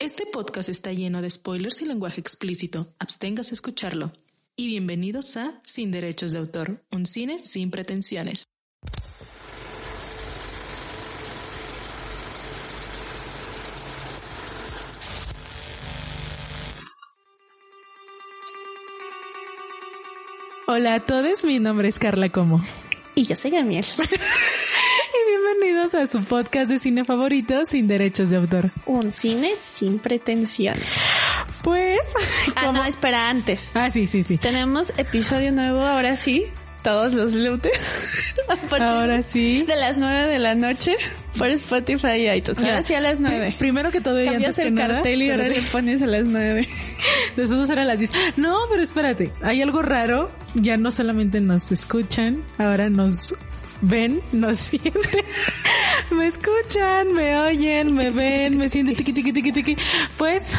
Este podcast está lleno de spoilers y lenguaje explícito. Absténgase a escucharlo. Y bienvenidos a Sin Derechos de Autor, un cine sin pretensiones. Hola a todos, mi nombre es Carla Como. Y yo soy Gamiel. y bienvenidos a su podcast de cine favorito sin derechos de autor. Un cine sin pretensiones. Pues... Ah, no, espera, antes. Ah, sí, sí, sí. Tenemos episodio nuevo, ahora sí. Todos los lunes. ahora sí. De las nueve de la noche por Spotify y iTunes. Ahora sí a las nueve. Primero que todo, Cambias el cartel y ahora le pones a las nueve. Nosotros era las diez. No, pero espérate. Hay algo raro. Ya no solamente nos escuchan, ahora nos ven, nos sienten, me escuchan, me oyen, me ven, me sienten tiqui tiqui tiqui tiqui. Pues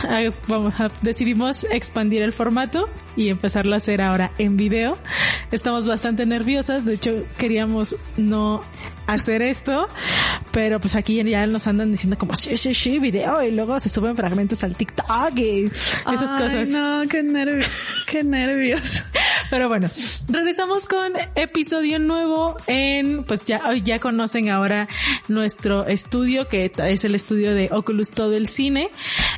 vamos a, decidimos expandir el formato y empezarlo a hacer ahora en video. Estamos bastante nerviosas, de hecho queríamos no hacer esto, pero pues aquí ya nos andan diciendo como sí, sí, sí, video y luego se suben fragmentos al TikTok y esas Ay, cosas. No, qué nervios, qué nervios. Pero bueno, regresamos con episodio nuevo en, pues ya, ya conocen ahora nuestro estudio, que es el estudio de Oculus Todo el Cine.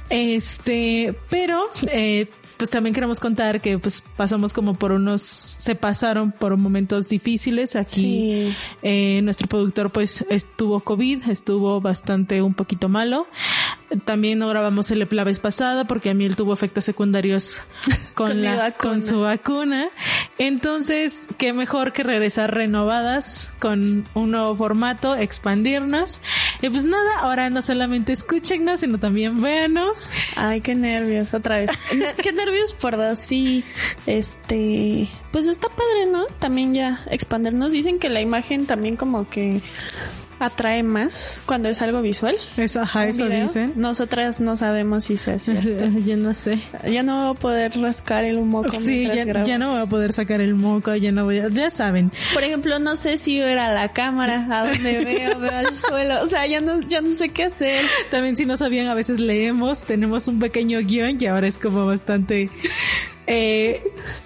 Este, pero, eh, pues también queremos contar que pues pasamos como por unos, se pasaron por momentos difíciles aquí. Sí. Eh, nuestro productor pues estuvo COVID, estuvo bastante un poquito malo. También no grabamos el la vez pasada porque a mí él tuvo efectos secundarios con, la, con su vacuna. Entonces, qué mejor que regresar renovadas con un nuevo formato, expandirnos. Y pues nada, ahora no solamente escúchenos, sino también véanos. Ay, qué nervios, otra vez. qué nervios por dos, sí. Este, pues está padre, ¿no? También ya expandernos. Dicen que la imagen también como que atrae más cuando es algo visual. Eso, ajá, eso video. dicen. Nosotras no sabemos si se hace. Yo no sé. ya no voy a poder rascar el moco Sí, ya, ya no voy a poder sacar el moco, ya no voy a, ya saben. Por ejemplo, no sé si ver a la cámara, a donde veo, veo al suelo. O sea, ya no, ya no sé qué hacer. También si no sabían, a veces leemos, tenemos un pequeño guion y ahora es como bastante, eh,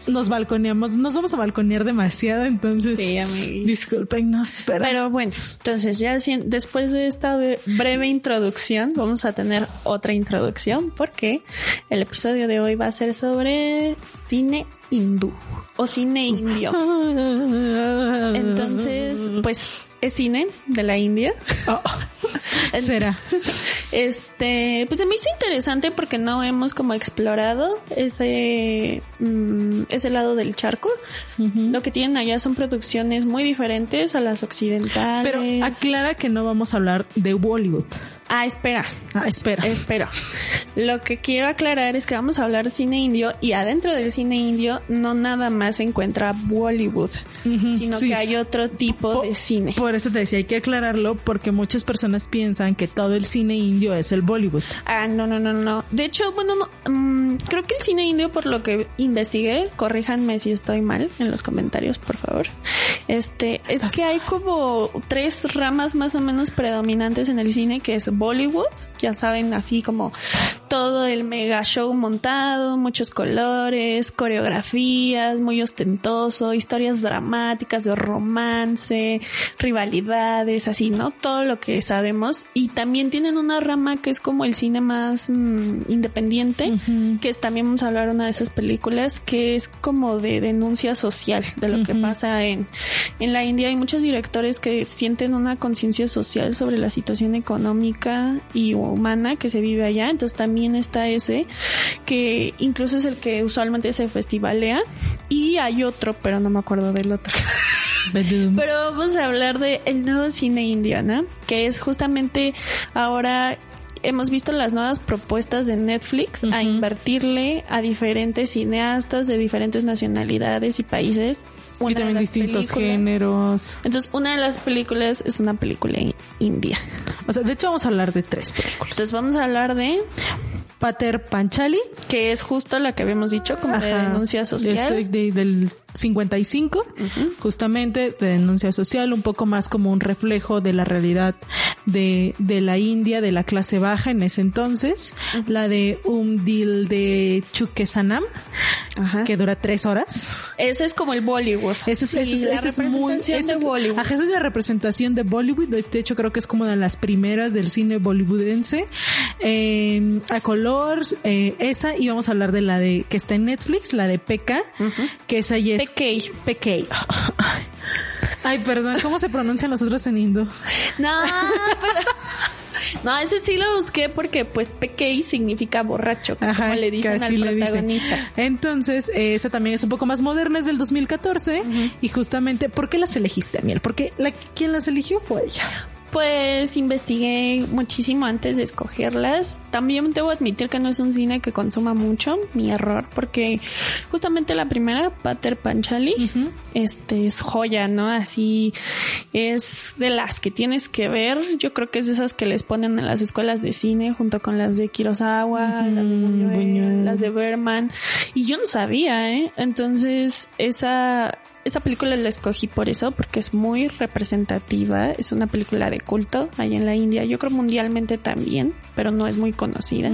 nos balconeamos, nos vamos a balconear demasiado, entonces Sí, discúlpenos, pero, Pero bueno, entonces ya si- después de esta bre- breve introducción, vamos a tener otra introducción porque el episodio de hoy va a ser sobre cine hindú o cine indio. Entonces, pues es cine de la India. Oh, será. Este, pues se me hizo interesante porque no hemos como explorado ese, mm, ese lado del charco. Lo que tienen allá son producciones muy diferentes a las occidentales. Pero aclara que no vamos a hablar de Bollywood. Ah, espera, Ah, espera. espera. Lo que quiero aclarar es que vamos a hablar de cine indio y adentro del cine indio no nada más se encuentra Bollywood, sino sí. que hay otro tipo Po- de cine. Por eso te decía, hay que aclararlo porque muchas personas piensan que todo el cine indio es el Bollywood. Ah, no, no, no, no. De hecho, bueno, no, mm, creo que el cine indio, por lo que investigué, corríjanme si estoy mal en los comentarios, por favor. Este, es que hay como tres ramas más o menos predominantes en el cine, que es Bollywood, ya saben, así como todo el mega show montado, muchos colores, coreografías, muy ostentoso, historias dramáticas de romance, rivalidades, así, ¿no? Todo lo que sabemos. Y también tienen una rama que es como el cine más mm, independiente, que es también vamos a hablar una de esas películas que es como de denuncia social de lo que pasa en, en la India. Hay muchos directores que sienten una conciencia social sobre la situación económica y humana que se vive allá. Entonces también está ese que incluso es el que usualmente se festivalea y hay otro, pero no me acuerdo del otro. Pero vamos a hablar de el nuevo cine indio, ¿no? Que es justamente ahora hemos visto las nuevas propuestas de Netflix a invertirle a diferentes cineastas de diferentes nacionalidades y países. Y Una de también distintos películas- géneros. Entonces, una de las películas es una película in- india. O sea, de hecho vamos a hablar de tres películas. Entonces, vamos a hablar de Pater Panchali. que es justo la que habíamos dicho, como de Ajá. denuncia social. De- de- del 55, justamente de denuncia social, un poco más como un reflejo de la realidad de, de la India, de la clase baja en ese entonces. La de Un Dil de Chukesanam, que dura tres horas. Ese es como el Bollywood. Ese es, Sí, ese es- la ese es muy, representación ese de es- Bollywood. ajá, esa es la representación de Bollywood. De hecho, creo que es como de las primeras del cine bollywoodense. Eh, a color, eh, esa, y vamos a hablar de la de, que está en Netflix, la de Pekka, que esa ya es PK. PK. Ay, perdón, ¿cómo se pronuncian los otros en hindú? No, pero... No, ese sí lo busqué porque pues PK significa borracho, que es como le dicen al dicen. protagonista. Entonces, eh, esa también es un poco más moderna, es del 2014. Y justamente, ¿por qué las elegiste, Miel? Porque la, quien las eligió fue ella. Pues investigué muchísimo antes de escogerlas. También debo admitir que no es un cine que consuma mucho, mi error, porque justamente la primera, Pater Panchali, este es joya, ¿no? Así es de las que tienes que ver. Yo creo que es de esas que les ponen en las escuelas de cine junto con las de Kurosawa, las de Buñuel, Buñuel. las de Berman. Y yo no sabía, ¿eh? Entonces, esa esa película la escogí por eso, porque es muy representativa. Es una película de culto ahí en la India. Yo creo mundialmente también, pero no es muy conocida.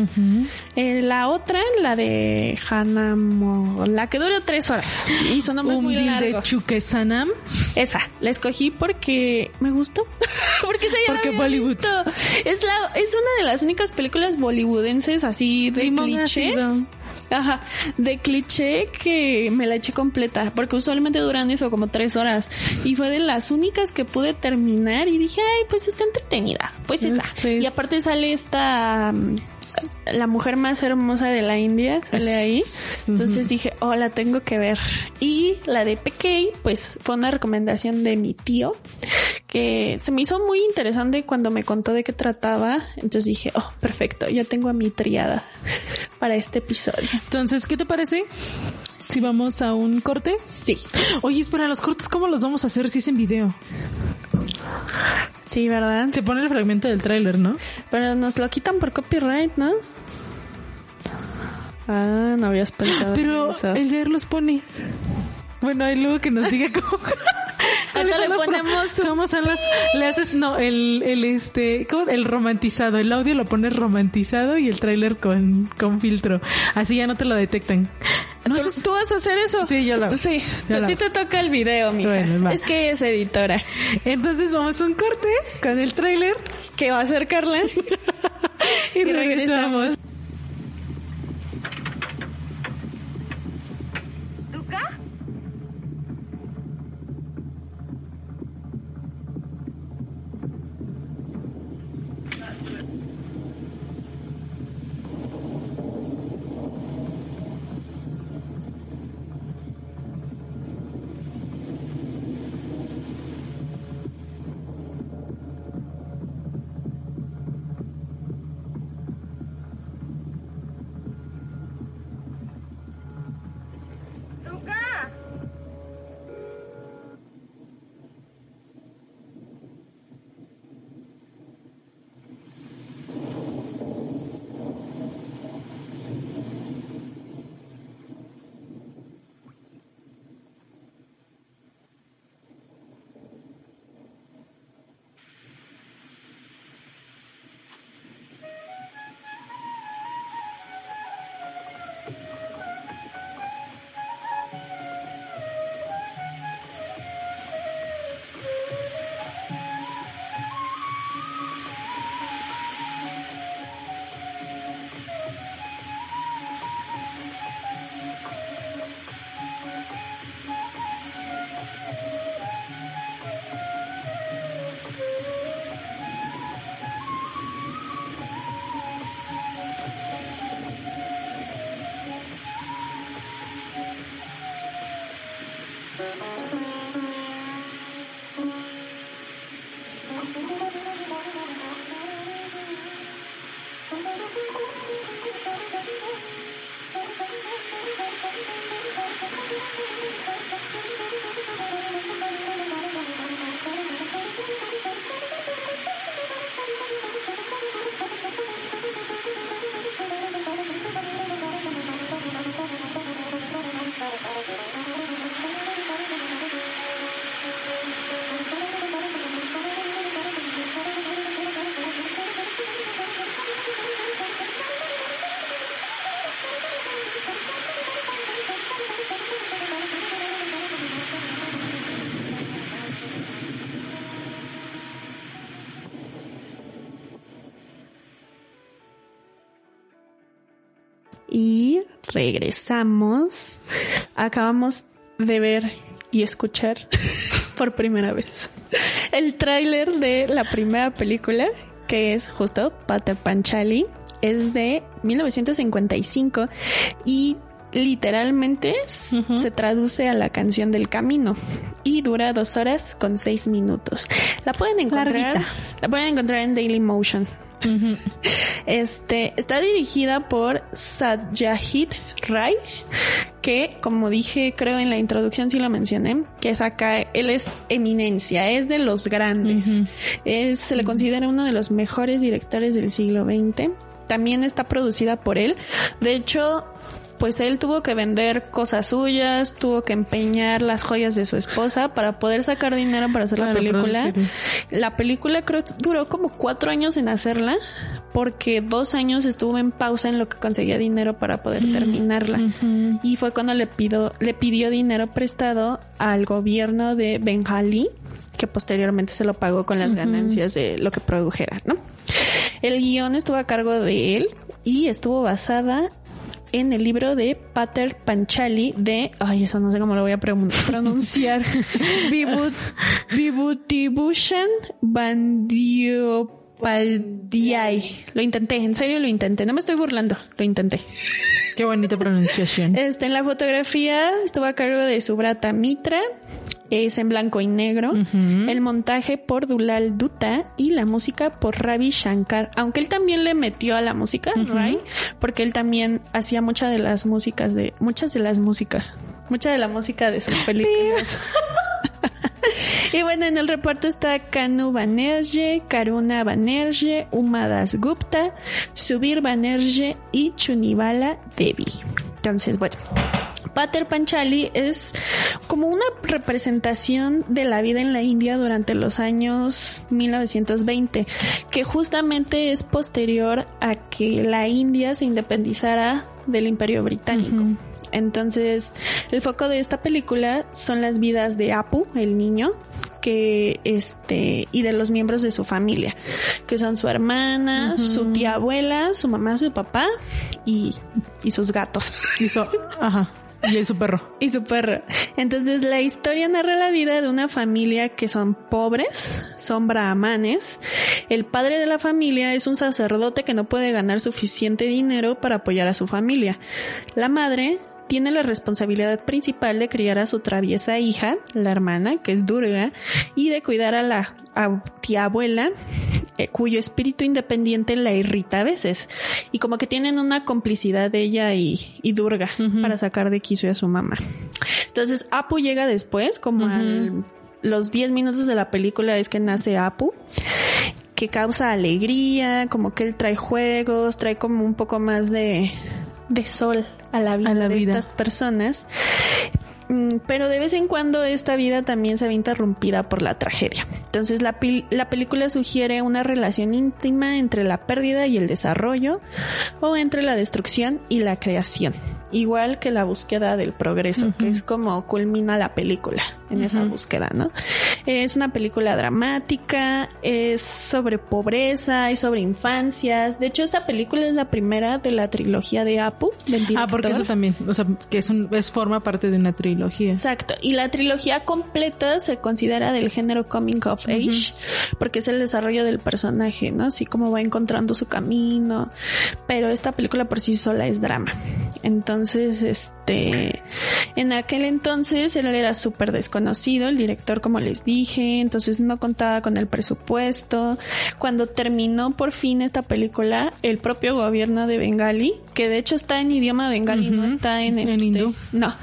Eh, la otra, la de Hanamo, la que dura tres horas. Y su nombre es muy deal de largo. Chukesanam. Esa, la escogí porque me gustó. porque Porque Bollywood. bonito. Es la, es una de las únicas películas bollywoodenses así de Limón cliché. ácido. Ajá, de cliché que me la eché completa, porque usualmente duran eso como tres horas. Y fue de las únicas que pude terminar y dije, ay, pues está entretenida. Pues esa. Sí. Y aparte sale esta, mm, la mujer más hermosa de la India, sale ahí. Entonces dije, oh, la tengo que ver. Y la de PK, pues fue una recomendación de mi tío, que se me hizo muy interesante cuando me contó de qué trataba. Entonces dije, oh, perfecto, ya tengo a mi triada para este episodio. Entonces, ¿qué te parece? Si vamos a un corte. Sí. Oye, espera, los cortes, ¿cómo los vamos a hacer si es en video? Sí, ¿verdad? Se pone el fragmento del tráiler, ¿no? Pero nos lo quitan por copyright, ¿no? Ah, no habías pensado en Pero eso. el los pone. Bueno, ahí luego que nos diga cómo. ¿Cuáles Ahorita son le los pro- ponemos ¿Cómo son las? Le haces, no, el, el este, ¿cómo? El romantizado. El audio lo pones romantizado y el tráiler con, con filtro. Así ya no te lo detectan. No, ¿Tú, haces- tú vas a hacer eso? Sí, yo lo. Sí, Yo a ti te toca el video, mija. Bueno, es que es editora. Entonces vamos a un corte con el tráiler ¿Qué va a hacer Carla? y, Y regresamos. regresamos. Regresamos. Acabamos de ver y escuchar por primera vez el tráiler de la primera película que es justo Pater Panchali. Es de 1955 y literalmente se traduce a la canción del camino y dura dos horas con seis minutos. La pueden encontrar, la pueden encontrar en Daily Motion. Este está dirigida por Satyajit Ray, que como dije, creo en la introducción sí lo mencioné, que es acá, él es eminencia, es de los grandes. es, se le considera uno de los mejores directores del siglo XX. También está producida por él. De hecho, pues él tuvo que vender cosas suyas, tuvo que empeñar las joyas de su esposa para poder sacar dinero para hacer la película. La película creo duró como cuatro años en hacerla porque dos años estuvo en pausa en lo que conseguía dinero para poder mm, terminarla. Y fue cuando le, pido, le pidió dinero prestado al gobierno de Bengali que posteriormente se lo pagó con las ganancias de lo que produjera, ¿no? El guion estuvo a cargo de él y estuvo basada en el libro de Pater Panchali de, ay, eso no sé cómo lo voy a pronunciar, Vibut, Vibutibushan Bandiopaldiai. Lo intenté, en serio lo intenté, no me estoy burlando, lo intenté. Qué bonita pronunciación. Este, en la fotografía estuvo a cargo de Subrata Mitra, es en blanco y negro, el montaje por Dulal Dutta y la música por Ravi Shankar, aunque él también le metió a la música, right? Porque él también hacía muchas de las músicas de muchas de las músicas, mucha de la música de sus películas. y bueno, en el reparto está Kanu Banerjee, Karuna Banerjee, Umadas Gupta, Subir Banerjee y Chunibala Devi. Entonces, bueno, Pater Panchali es como una representación de la vida en la India durante los años 1920, que justamente es posterior a que la India se independizara del Imperio Británico. Entonces, el foco de esta película son las vidas de Apu, el niño, que este y de los miembros de su familia, que son su hermana, su tía abuela, su mamá, su papá y, y sus gatos. Y ajá. Y su perro. Y su perro. Entonces la historia narra la vida de una familia que son pobres, son brahmanes. El padre de la familia es un sacerdote que no puede ganar suficiente dinero para apoyar a su familia. La madre tiene la responsabilidad principal de criar a su traviesa hija, la hermana, que es Durga, y de cuidar a la tía abuela, eh, cuyo espíritu independiente la irrita a veces. Y como que tienen una complicidad de ella y, Durga para sacar de quicio a su mamá. Entonces Apu llega después, como a los 10 minutos de la película es que nace Apu que causa alegría, como que él trae juegos, trae como un poco más de, de sol a la vida, de estas personas. Pero de vez en cuando esta vida también se ve interrumpida por la tragedia. Entonces la, la película sugiere una relación íntima entre la pérdida y el desarrollo o entre la destrucción y la creación, igual que la búsqueda del progreso, que es como culmina la película en esa búsqueda, ¿no? Es una película dramática, es sobre pobreza y sobre infancias. De hecho, esta película es la primera de la trilogía de Apu. ah, porque eso también, o sea, que es, un, es forma parte de una trilogía. Exacto. Y la trilogía completa se considera del género coming of age, porque es el desarrollo del personaje, ¿no? Así como va encontrando su camino. Pero esta película por sí sola es drama. Entonces, este, en aquel entonces él era súper desconocido conocido, el director como les dije, entonces no contaba con el presupuesto. Cuando terminó por fin esta película, el propio gobierno de Bengali, que de hecho está en idioma bengali, no está en, este, hindú. No.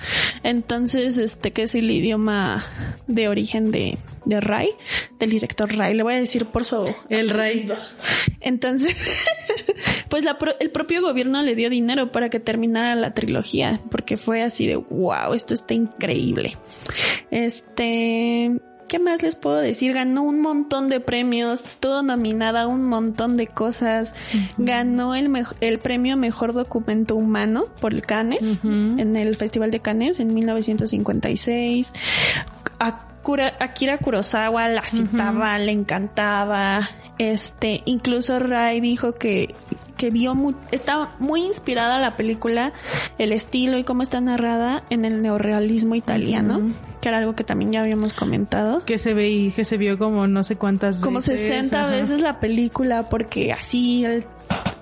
Entonces, este que es el idioma de origen de de Ray, del director Ray. Le voy a decir por su... El Ray. Entonces, pues el propio gobierno le dio dinero para que terminara la trilogía, porque fue así de, wow, esto está increíble. Este... ¿Qué más les puedo decir? Ganó un montón de premios, estuvo nominada a un montón de cosas. Ganó el, el premio Mejor Documento Humano por el Cannes, en el Festival de Cannes en 1956. Akira Kurosawa la citaba, le encantaba. Este, incluso Rai dijo que que vio muy, está muy inspirada la película, el estilo y cómo está narrada en el neorrealismo italiano, que era algo que también ya habíamos comentado. Que se ve que se vio como no sé cuántas como veces. Como 60 ajá. veces la película, porque así el,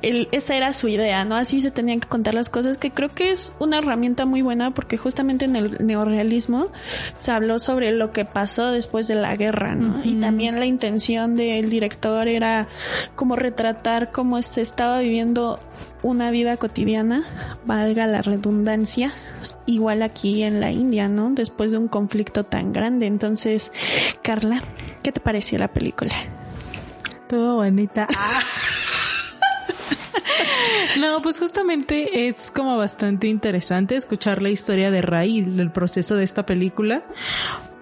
el, esa era su idea, ¿no? Así se tenían que contar las cosas, que creo que es una herramienta muy buena porque justamente en el neorrealismo se habló sobre lo que pasó después de la guerra, ¿no? Y también la intención del director era como retratar cómo se estaba viviendo una vida cotidiana, valga la redundancia, igual aquí en la India, ¿no? Después de un conflicto tan grande. Entonces, Carla, ¿qué te pareció la película? Estuvo bonita. No, pues justamente es como bastante interesante escuchar la historia de Ray, del proceso de esta película,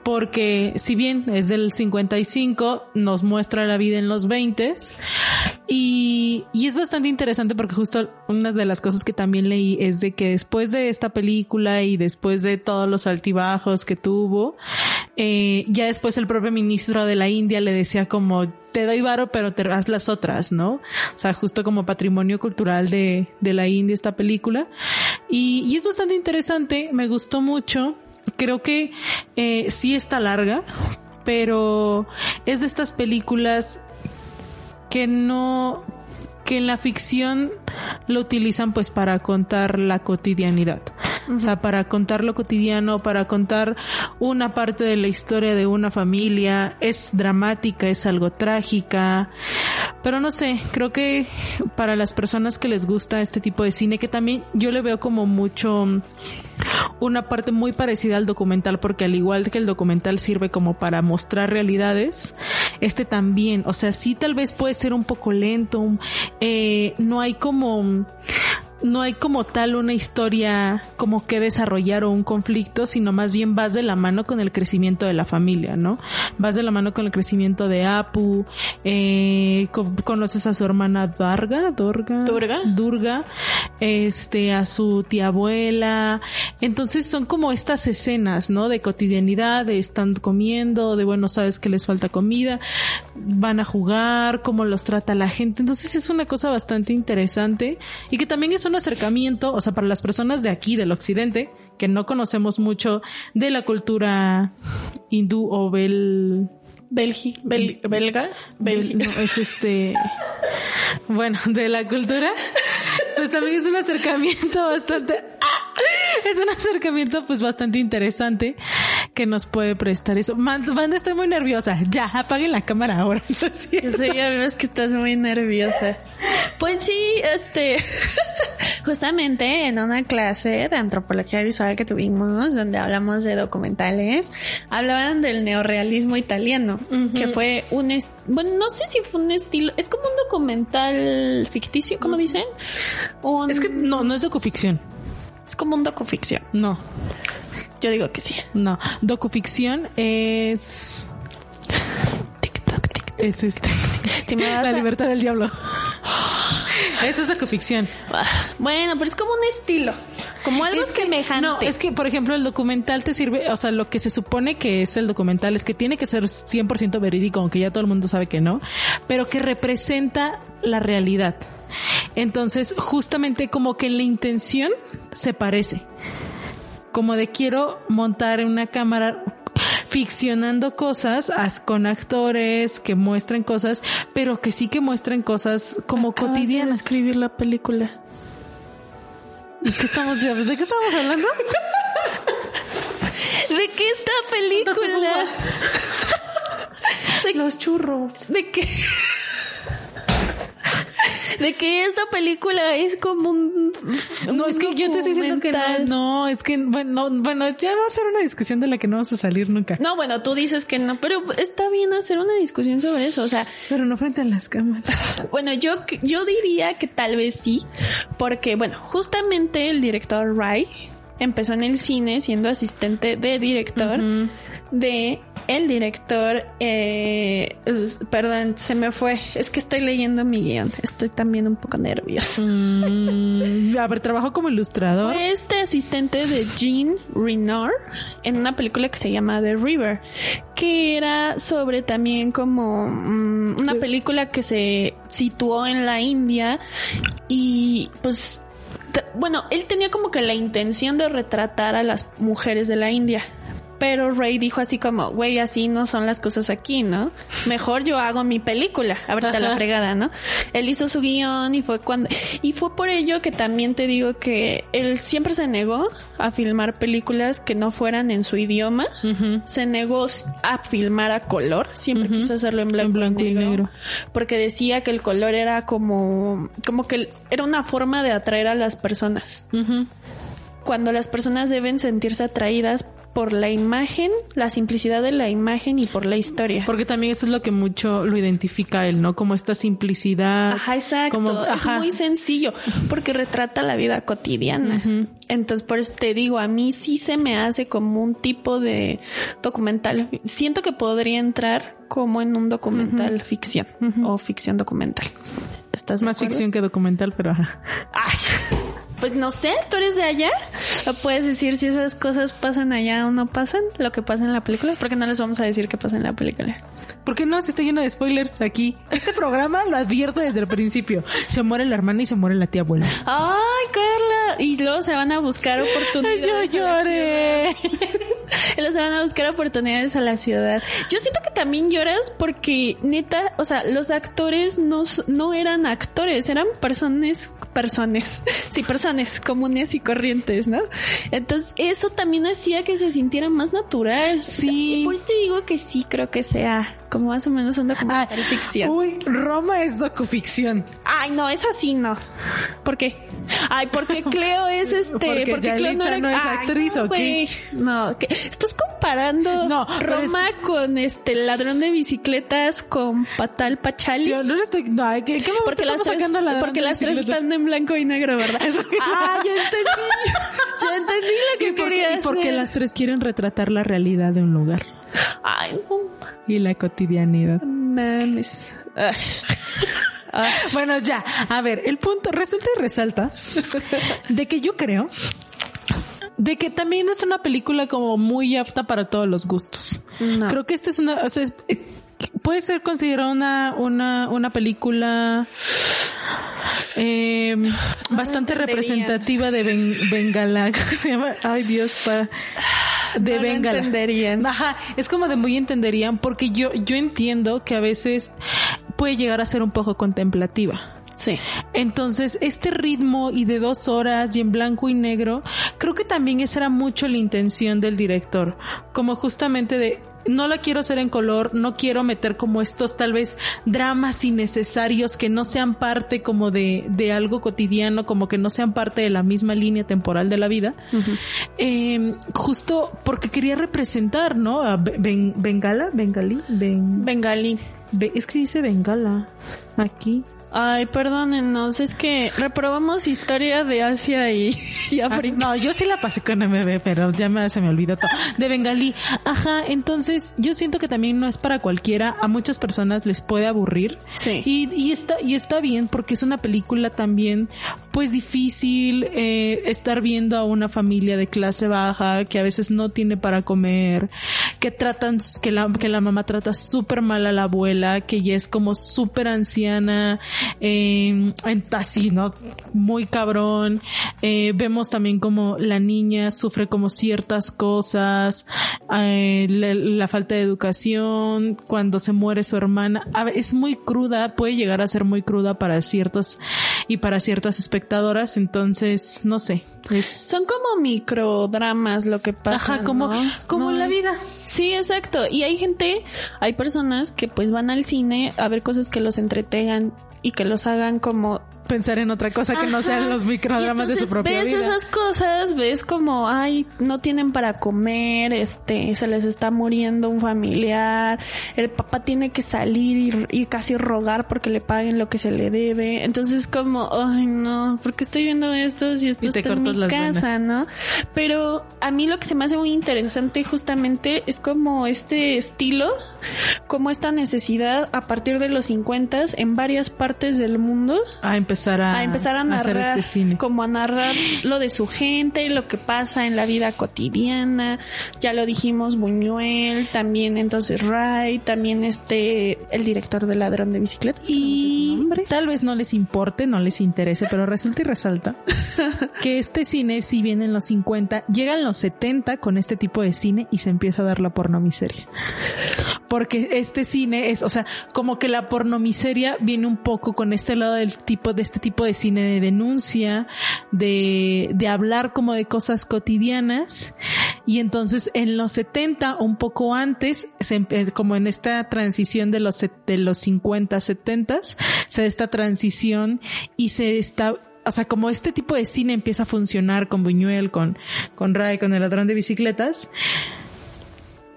porque si bien es del 55, nos muestra la vida en los 20 y, y es bastante interesante porque justo una de las cosas que también leí es de que después de esta película y después de todos los altibajos que tuvo, eh, ya después el propio ministro de la India le decía como te doy varo pero te haz las otras, ¿no? O sea, justo como patrimonio cultural de, de la India esta película. Y, y es bastante interesante, me gustó mucho. Creo que eh, sí está larga, pero es de estas películas que no, que en la ficción lo utilizan pues para contar la cotidianidad. O sea, para contar lo cotidiano, para contar una parte de la historia de una familia. Es dramática, es algo trágica. Pero no sé, creo que para las personas que les gusta este tipo de cine, que también yo le veo como mucho una parte muy parecida al documental, porque al igual que el documental sirve como para mostrar realidades, este también, o sea, sí tal vez puede ser un poco lento, eh, no hay como no hay como tal una historia como que desarrollar o un conflicto, sino más bien vas de la mano con el crecimiento de la familia, ¿no? Vas de la mano con el crecimiento de Apu, eh, con, conoces a su hermana Darga, Dorga, Durga, Durga, este, a su tía abuela. Entonces son como estas escenas, ¿no? De cotidianidad, de están comiendo, de bueno, sabes que les falta comida, van a jugar, cómo los trata la gente. Entonces es una cosa bastante interesante y que también es un acercamiento, o sea, para las personas de aquí, del occidente, que no conocemos mucho de la cultura hindú o bel... Belgi, bel, belga, Bel- no, es este, bueno, de la cultura, pues también es un acercamiento bastante, ¡ah! es un acercamiento pues bastante interesante que nos puede prestar eso. Man- Banda, estoy muy nerviosa. Ya, apaguen la cámara ahora. ¿no es? Sí, ya que estás muy nerviosa. Pues sí, este, justamente en una clase de antropología visual que tuvimos, donde hablamos de documentales, hablaban del neorrealismo italiano, que fue un, bueno, no sé si fue un estilo, es como un documental ficticio, como dicen. Un- Es que no, no es docuficción. es como un docuficción. No, Yo digo que sí. no. Docuficción es. Es este, Si me vas la a- libertad del diablo. Eso es docuficción. Ah, Bueno, pero es como un estilo, como algo Es que- semejante. No, es que, por ejemplo, el documental te sirve, o sea, lo que se supone que es el documental es que tiene que ser 100% verídico, aunque ya todo el mundo sabe que no, pero que representa la realidad. Entonces, justamente como que la intención se parece. Como de quiero montar una cámara ficcionando cosas as- con actores que muestren cosas, pero que sí que muestren cosas como Acabas de cotidianas. escribir la película. ¿De qué estamos, ¿De qué estamos hablando? ¿De qué esta película? De, Los churros. de qué? De que esta película es como un. No, es que yo te estoy diciendo que no, no, es que, bueno, no, bueno, ya va a ser una discusión de la que no vamos a salir nunca. No, bueno, tú dices que no, pero está bien hacer una discusión sobre eso. O sea, Pero no frente a las cámaras. bueno, yo, yo diría que tal vez sí, porque, bueno, justamente el director Ray empezó en el cine siendo asistente de director de el director, eh, perdón, se me fue. Es que estoy leyendo mi guion. Estoy también un poco nerviosa. Mm, a ver, trabajó como ilustrador. Fue este asistente de Jean Renard en una película que se llama The River, que era sobre también como mm, una película que se situó en la India y pues bueno, él tenía como que la intención de retratar a las mujeres de la India. Pero Ray dijo así como, güey, así no son las cosas aquí, ¿no? Mejor yo hago mi película, ahorita la fregada, ¿no? Él hizo su guion y fue cuando... Y fue por ello que también te digo que él siempre se negó a filmar películas que no fueran en su idioma. Se negó a filmar a color, siempre quiso hacerlo en blanco, y, negro, Porque decía que el color era como, como que era una forma de atraer a las personas. Cuando las personas deben sentirse atraídas por la imagen, la simplicidad de la imagen y por la historia. Porque también eso es lo que mucho lo identifica él, ¿no? Como esta simplicidad. Ajá, exacto. Como, Es muy sencillo porque retrata la vida cotidiana. Entonces, por eso te digo, a mí sí se me hace como un tipo de documental. Siento que podría entrar como en un documental ficción o ficción documental. ¿Estás más ficción que documental, pero ajá. Ay. Pues no sé, tú eres de allá. ¿O puedes decir si esas cosas pasan allá o no pasan? Lo que pasa en la película. Porque no les vamos a decir qué pasa en la película. ¿Por qué no? Se está lleno de spoilers aquí. Este programa lo advierte desde el principio. Se muere la hermana y se muere la tía abuela. ¡Ay, Carla! Y luego se van a buscar oportunidades. Yo lloré. luego se van a buscar oportunidades a la ciudad. Yo siento que también lloras porque, neta, o sea, los actores no, no eran actores, eran personas, personas, sí, personas comunes y corrientes, ¿no? Entonces, eso también hacía que se sintiera más natural. Sí. por te digo que sí creo que sea como más o menos documental ah, ficción. Uy, Roma es docuficción. Ay, no, es así, no. ¿Por qué? Ay, porque Cleo es este. Porque, Cleo no, no, es actriz o qué. No, ¿qué? estás comparando no, Roma con este ladrón de bicicletas con Patal Pachali. Yo no le estoy. No, ¿qué, qué porque las tres, porque las tres están en blanco y negro, ¿verdad? ah, ya entendí. ya entendí lo que ¿Y porque, y porque las tres quieren retratar la realidad de un lugar. Ay, no. Y la cotidianidad. Mames. Bueno, ya. A ver, el punto resulta y resalta de que yo creo de que también es una película como muy apta para todos los gustos. Creo que esta es una, o sea, puede ser considerada una, una, una película eh, bastante representativa de Bengala. Se llama, ay Dios, pa, de no entenderían. Ajá, es como de muy entenderían porque yo, yo entiendo que a veces puede llegar a ser un poco contemplativa. Sí. Entonces, este ritmo y de dos horas y en blanco y negro, creo que también esa era mucho la intención del director. Como justamente de, no la quiero hacer en color, no quiero meter como estos tal vez dramas innecesarios que no sean parte como de, de algo cotidiano, como que no sean parte de la misma línea temporal de la vida. Em, justo porque quería representar, ¿no? A Bengala, Bengalí, Bengalí. es que dice Bengala aquí. Ay, perdónenos, es que reprobamos historia de Asia y, y ah, África. no, yo sí la pasé con MB, pero ya me, se me olvidó todo. De Bengalí. Ajá, entonces yo siento que también no es para cualquiera. A muchas personas les puede aburrir. Sí. Y, y está, y está bien porque es una película también, pues difícil, eh, estar viendo a una familia de clase baja que a veces no tiene para comer, que tratan, que la, que la mamá trata súper mal a la abuela, que ya es como súper anciana eh, así, ¿no? Muy cabrón. Eh, vemos también como la niña sufre como ciertas cosas, eh, la, falta de educación, cuando se muere su hermana, es muy cruda, puede llegar a ser muy cruda para ciertos y para ciertas espectadoras, entonces, no sé. Son como microdramas lo que pasa. Ajá, como, como la vida. Sí, exacto. Y hay gente, hay personas que pues van al cine a ver cosas que los entretengan y que los hagan como pensar en otra cosa que no sean los microdramas de su propia ves vida. esas cosas, ves como, ay, no tienen para comer, este, se les está muriendo un familiar, el papá tiene que salir y, y casi rogar porque le paguen lo que se le debe. Entonces como, ay, no, ¿por qué estoy viendo esto si esto Y te en mi las casa, venas. no? Pero a mí lo que se me hace muy interesante justamente es como este estilo, como esta necesidad a partir de los 50 en varias partes del mundo A empezar a, a empezar a hacer narrar, este cine. como a narrar lo de su gente, lo que pasa en la vida cotidiana. Ya lo dijimos, Buñuel, también entonces Ray, también este, el director de Ladrón de Bicicletas. no sé Y tal vez no les importe, no les interese, pero resulta y resalta que este cine, si viene en los 50, llega en los 70 con este tipo de cine y se empieza a dar la pornomiseria. Porque este cine es, o sea, como que la pornomiseria viene un poco con este lado del tipo, de este tipo de cine de denuncia, de, de hablar como de cosas cotidianas. Y entonces en los 70, un poco antes, se como en esta transición de los, de los 50, 70, se da esta transición y se está, o sea, como este tipo de cine empieza a funcionar con Buñuel, con, con Ray, con el ladrón de bicicletas,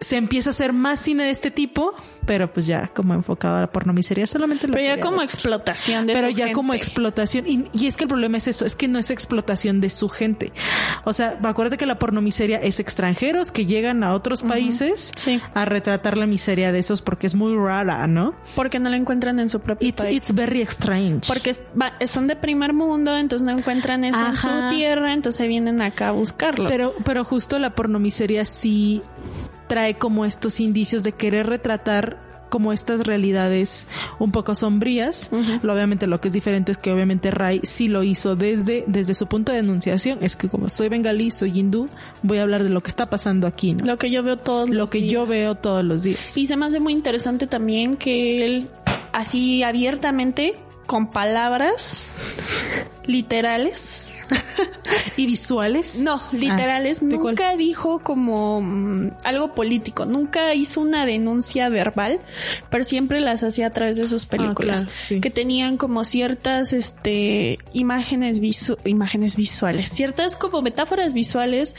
se empieza a hacer más cine de este tipo, pero pues ya como enfocado a la pornomiseria solamente lo Pero ya como explotación de pero su ya como explotación y, y es que el problema es eso es que no es explotación de su gente. O sea acuérdate que la pornomiseria es extranjeros que llegan a otros países Sí. a retratar la miseria de esos porque es muy rara no Porque no lo encuentran en su propio it's, país. it's very strange. Porque es- va- son de primer mundo, entonces no encuentran eso en su tierra, entonces vienen acá a buscarlo. Pero, pero justo la pornomiseria sí trae como estos indicios de querer retratar como estas realidades un poco sombrías. Lo- Obviamente lo que es diferente es que obviamente Ray sí lo hizo desde, desde su punto de denunciación. Es que como soy bengalí, soy hindú, voy a hablar de lo que está pasando aquí, ¿no? lo que yo veo todos Lo los que yo veo todos los días. Y se me hace muy interesante también que él, así abiertamente, con palabras literales, ¿Y visuales? no, Ah, literales, nunca dijo como mm, algo político, nunca hizo una denuncia verbal, pero siempre las hacía a través de sus películas, Ah, claro, sí. que tenían como ciertas este imágenes visu imágenes visuales, ciertas como metáforas visuales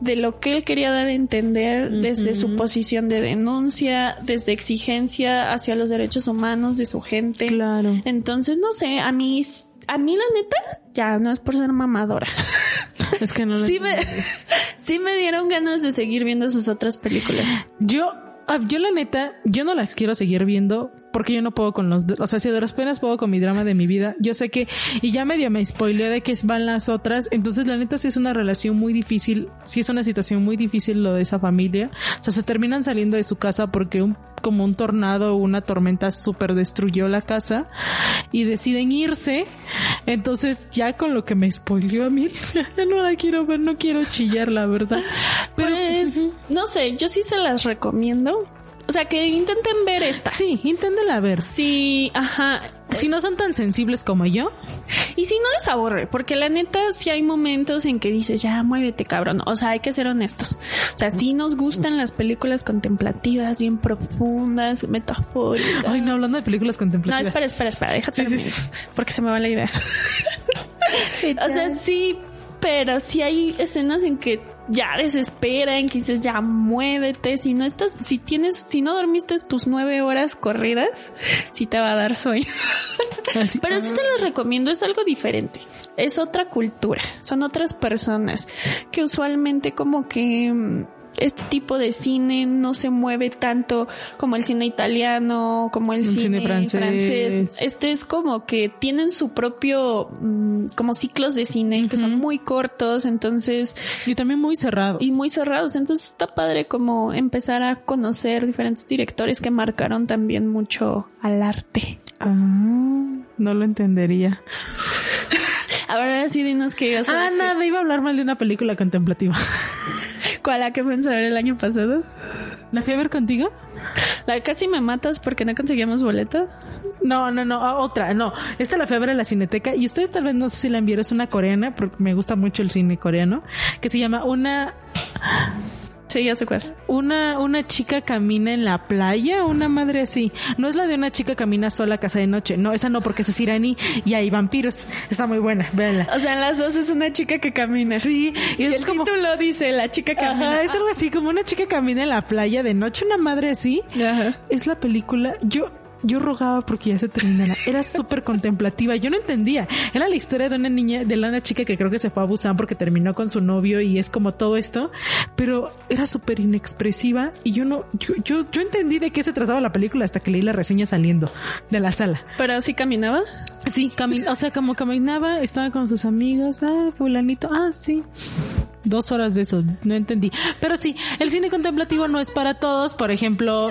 de lo que él quería dar a entender desde su posición de denuncia, desde exigencia hacia los derechos humanos de su gente. Claro. Entonces, no sé, a mí a mí la neta ya no es por ser mamadora. Es que no lo sí me, sí me dieron ganas de seguir viendo sus otras películas. Yo, ah, yo la neta, yo no las quiero seguir viendo porque yo no puedo con los, o sea, si de las penas puedo con mi drama de mi vida, yo sé que, y ya medio me spoileó de que van las otras, entonces la neta sí es una relación muy difícil, sí es una situación muy difícil lo de esa familia, o sea, se terminan saliendo de su casa porque un, como un tornado o una tormenta súper destruyó la casa y deciden irse, entonces ya con lo que me spoileó a mí, ya no la quiero ver, no quiero chillar la verdad, pero Pues, no sé, yo sí se las recomiendo. O sea, que intenten ver esta. sí, inténtenla ver. Sí, ajá. Si no son tan sensibles como yo, Y si no les aburre, porque la neta sí hay momentos en que dices, ya muévete cabrón. O sea, hay que ser honestos. O sea, sí nos gustan las películas contemplativas, bien profundas, metafóricas. ay no, hablando de películas No, contemplativas. espera, espera, espera, déjate. Sí, sí, sí. Porque se me va la idea. o sea, sí, pero sí hay escenas en que ya desesperan, que dices, ya muévete. Si no estás, si tienes, si no dormiste tus nueve horas corridas, sí te va a dar sueño. Pero sí se los recomiendo, es algo diferente. Es otra cultura, son otras personas que usualmente como que mm, este tipo de cine no se mueve tanto como el cine italiano, como el cine, cine francés. francés. Este es como que tienen su propio mm, como ciclos de cine que son muy cortos, entonces y también muy cerrados. y muy cerrados. Entonces está padre como empezar a conocer diferentes directores que marcaron también mucho al arte. Ah, no lo entendería. Ahora sí dinos qué ibas a Ah, decir. nada, iba a hablar mal de una película contemplativa. ¿Cuál la que ver el año pasado? ¿La fui a ver contigo? La de casi me matas porque no conseguíamos boleto. No, no, no, ah, otra, no. Esta la fui a ver en la Cineteca y ustedes tal vez no sé si la enviaron, es una coreana, porque me gusta mucho el cine coreano, que se llama una... Sí, ya sé cuál. Una, una chica camina en la playa, una madre así. No es la de una chica camina sola a casa de noche. No, esa no, porque es iraní y hay vampiros. Está muy buena, véanla. O sea, en las dos es una chica que camina. Sí, y, Y es el como... título dice la chica que camina. Ajá, es algo así, como una chica camina en la playa de noche, una madre así. Ajá. Es la película. Yo, yo rogaba porque ya se terminara. Era súper contemplativa. Yo no entendía. Era la historia de una niña, de una chica que creo que se fue a Busan porque terminó con su novio y es como todo esto. Pero era súper inexpresiva y yo no, yo, yo, yo entendí de qué se trataba la película hasta que leí la reseña saliendo de la sala. Pero sí caminaba. Sí, cami o sea, como caminaba, estaba con sus amigos, ah, fulanito, ah, sí. Dos horas de eso, no entendí. Pero sí, el cine contemplativo no es para todos, por ejemplo,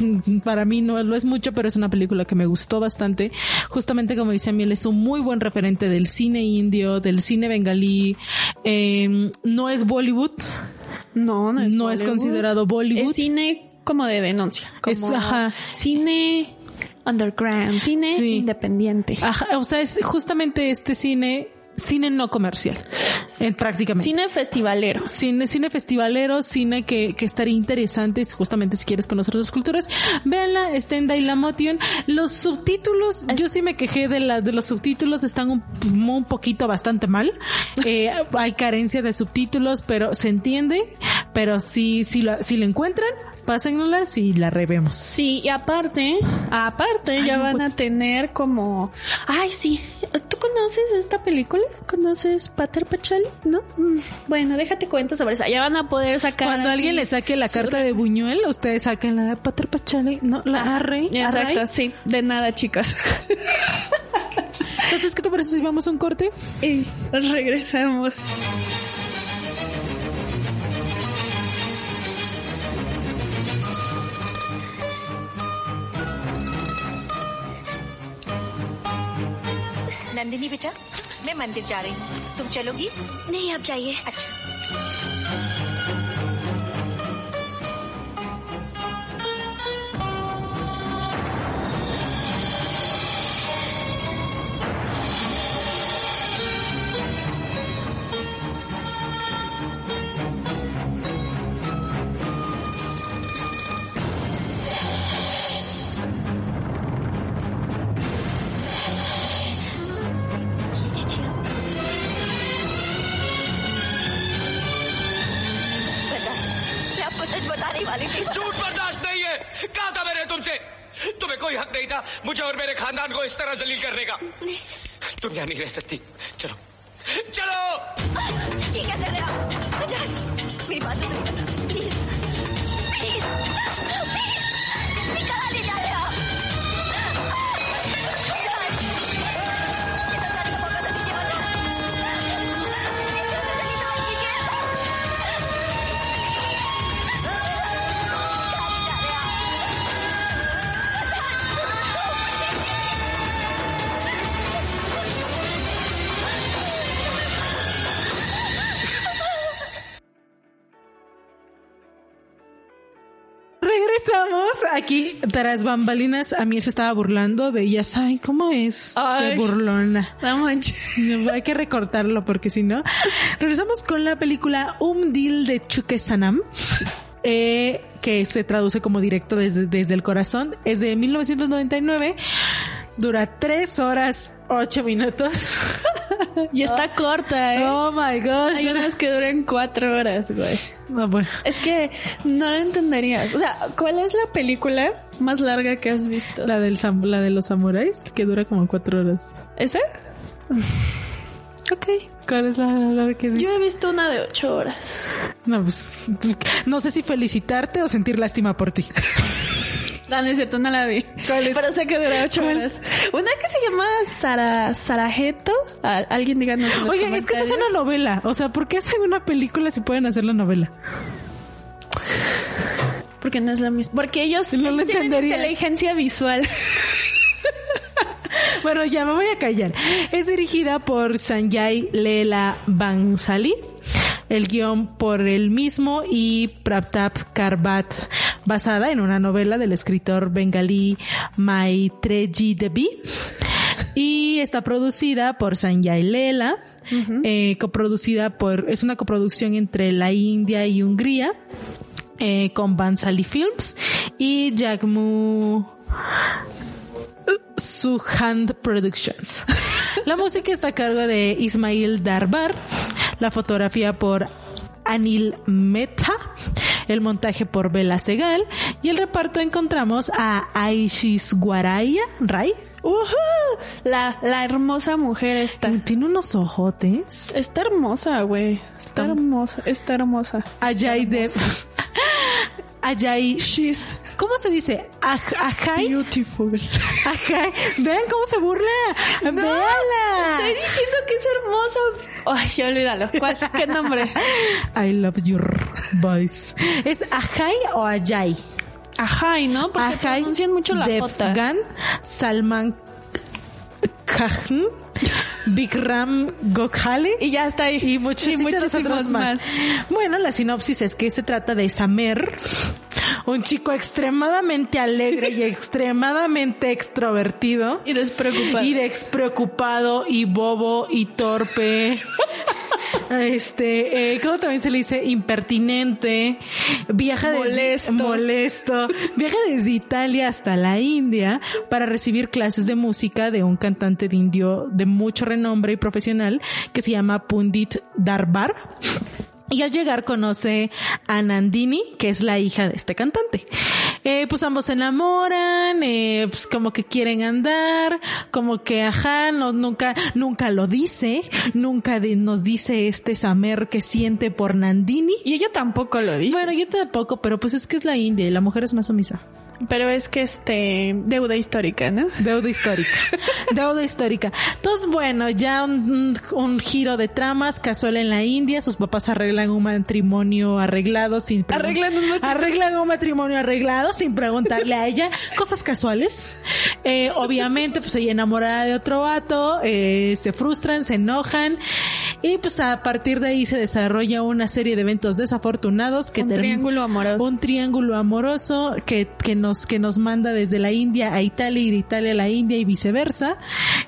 para mí no lo es mucho, pero es una película que me gustó bastante. Justamente como dice Miel, es un muy buen referente del cine indio, del cine bengalí. Eh, no es Bollywood, No, no es no es Bollywood. considerado Bollywood. Es cine como de denuncia. Como Es- ajá. Cine underground, cine Sí. independiente. Ajá, o sea, es justamente este cine, cine no comercial, eh, prácticamente. Cine festivalero. Cine, cine festivalero, cine que, que estaría interesante, justamente si quieres conocer otras culturas. Véanla, está en Dailamotion. Los subtítulos, yo sí me quejé de la, de los subtítulos, están un, un poquito bastante mal. Eh, hay carencia de subtítulos, pero se entiende. Pero si, si la, si la encuentran, pásenlas y la revemos. Sí, y aparte, aparte ya van a tener como, ay, sí, ¿tú conoces esta película? ¿Conoces Pater Pachali? ¿No? Mm, Bueno, déjate cuento sobre eso. Ya van a poder sacar. Cuando así- alguien le saque la carta de Buñuel, ustedes saquen la de Pater Pachale, no, la Arrey. Exacto, sí, de nada, chicas. Entonces, ¿qué te parece si vamos a un corte? y regresamos. Nandini बेटा मैं मंदिर जा रही हूँ। तुम चलोगी? नहीं आप जाइए। अच्छा। इस जलील करने का। तुम यहाँ नहीं रह सकती। चलो। चलो! ये क्या कर रहे tras bambalinas. A mí se estaba burlando de ella. ¿Saben cómo es? Ay. De burlona. No manches. Hay que recortarlo porque si no. Regresamos con la película Um Deal de Chuque Sanam. eh, que se traduce como directo desde, desde el corazón. Es de 1999. Dura tres horas, ocho minutos. Y está corta, ¿eh? Oh my gosh. Hay unas que duran cuatro horas, güey. No, bueno. Es que no lo entenderías. O sea, ¿cuál es la película más larga que has visto? La, del, la de los samuráis, que dura como cuatro horas. ¿Esa? Ok. ¿Cuál es la, la que es? Yo he visto una de ocho horas. No, pues, no sé si felicitarte o sentir lástima por ti. No, no es cierto, no la vi. Pero sé que dura ocho horas. Una que se llama Sara, Sarajeto. Ah, Alguien díganos en los Oye, es que esa es una novela. O sea, ¿por qué hacen una película si pueden hacer la novela? Porque no es lo mismo. Porque ellos, No ellos tienen inteligencia visual. Bueno, ya me voy a callar. Es dirigida por Sanjay Leela Bansali. El guion por él mismo y Praptap Karbat, basada en una novela del escritor bengalí Maitreji Devi. Y está producida por Sanjay Leela, eh, coproducida por, es una coproducción entre la India y Hungría, eh, con Bansali Films y Jagmu Suhand Productions. La música está a cargo de Ismail Darbar, la fotografía por Anil Mehta, el montaje por Bela Segal y el reparto encontramos a Aishis Guaraya, Ray. Ujú, La, la hermosa mujer esta. Tiene unos ojotes. Está hermosa, güey. Está hermosa, está hermosa. Ajay de Ajay ¿Cómo se dice? Aj- Ajay. beautiful. Ajay. Vean cómo se burla. Véala. Estoy diciendo que es hermosa. Ay, olvídalo. ¿Cuál? ¿Qué nombre? I love your voice. ¿Es Ajay o Ajay? Ajay, ¿no? Porque Ajay pronuncian mucho la J. Devgan, Salman Khan, Bikram Gokhale Y ya está ahí. y muchísimos, muchísimos otros más. Bueno, la sinopsis es que se trata de Samer, un chico extremadamente alegre y extremadamente extrovertido. Y despreocupado. Y despreocupado y bobo y torpe. Este, eh, ¿cómo también se le dice? Impertinente. Viaja desde, Molesto. molesto. Viaja desde Italia hasta la India para recibir clases de música de un cantante de indio de mucho renombre y profesional que se llama Pundit Darbar. Y al llegar conoce a Nandini, que es la hija de este cantante. Eh, pues ambos se enamoran, eh, pues como que quieren andar, como que ajá, no, nunca, nunca lo dice, nunca de- nos dice este Samer que siente por Nandini. Y ella tampoco lo dice. Bueno, yo tampoco, pero pues es que es la India y la mujer es más sumisa. Pero es que este, deuda histórica, ¿no? Deuda histórica. Deuda histórica. Entonces, bueno, ya un, un giro de tramas, casual en la India, sus papás arreglan un matrimonio arreglado sin Arreglan un matrimonio. arreglan un matrimonio arreglado sin preguntarle a ella cosas casuales. Eh, obviamente, pues ella enamorada de otro vato, eh, se frustran, se enojan y pues a partir de ahí se desarrolla una serie de eventos desafortunados que Un triángulo amoroso. un triángulo amoroso que, que nos que nos manda desde la India a Italia y de Italia a la India y viceversa.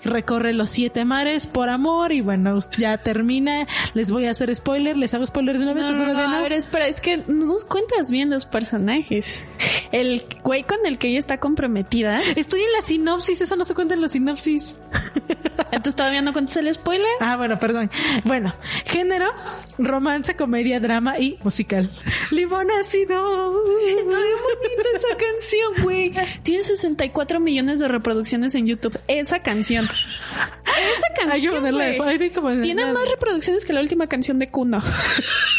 Recorre los siete mares por amor y bueno, ya termina. Les voy a hacer spoiler, les hago spoiler de una vez No, no, no? a ver, espera, es que no nos cuentas bien los personajes. El güey con el que ella está comprometida. Estoy en la sinopsis, eso no se cuenta en la sinopsis. Entonces todavía no cuentas el spoiler. Ah, bueno, perdón. Bueno, género, romance, comedia, drama y musical. Limón ácido. Está bien bonita esa canción, güey. Tiene 64 millones de reproducciones en YouTube. Esa canción. Esa canción. Hay que Tiene más reproducciones que la última canción de Kuno.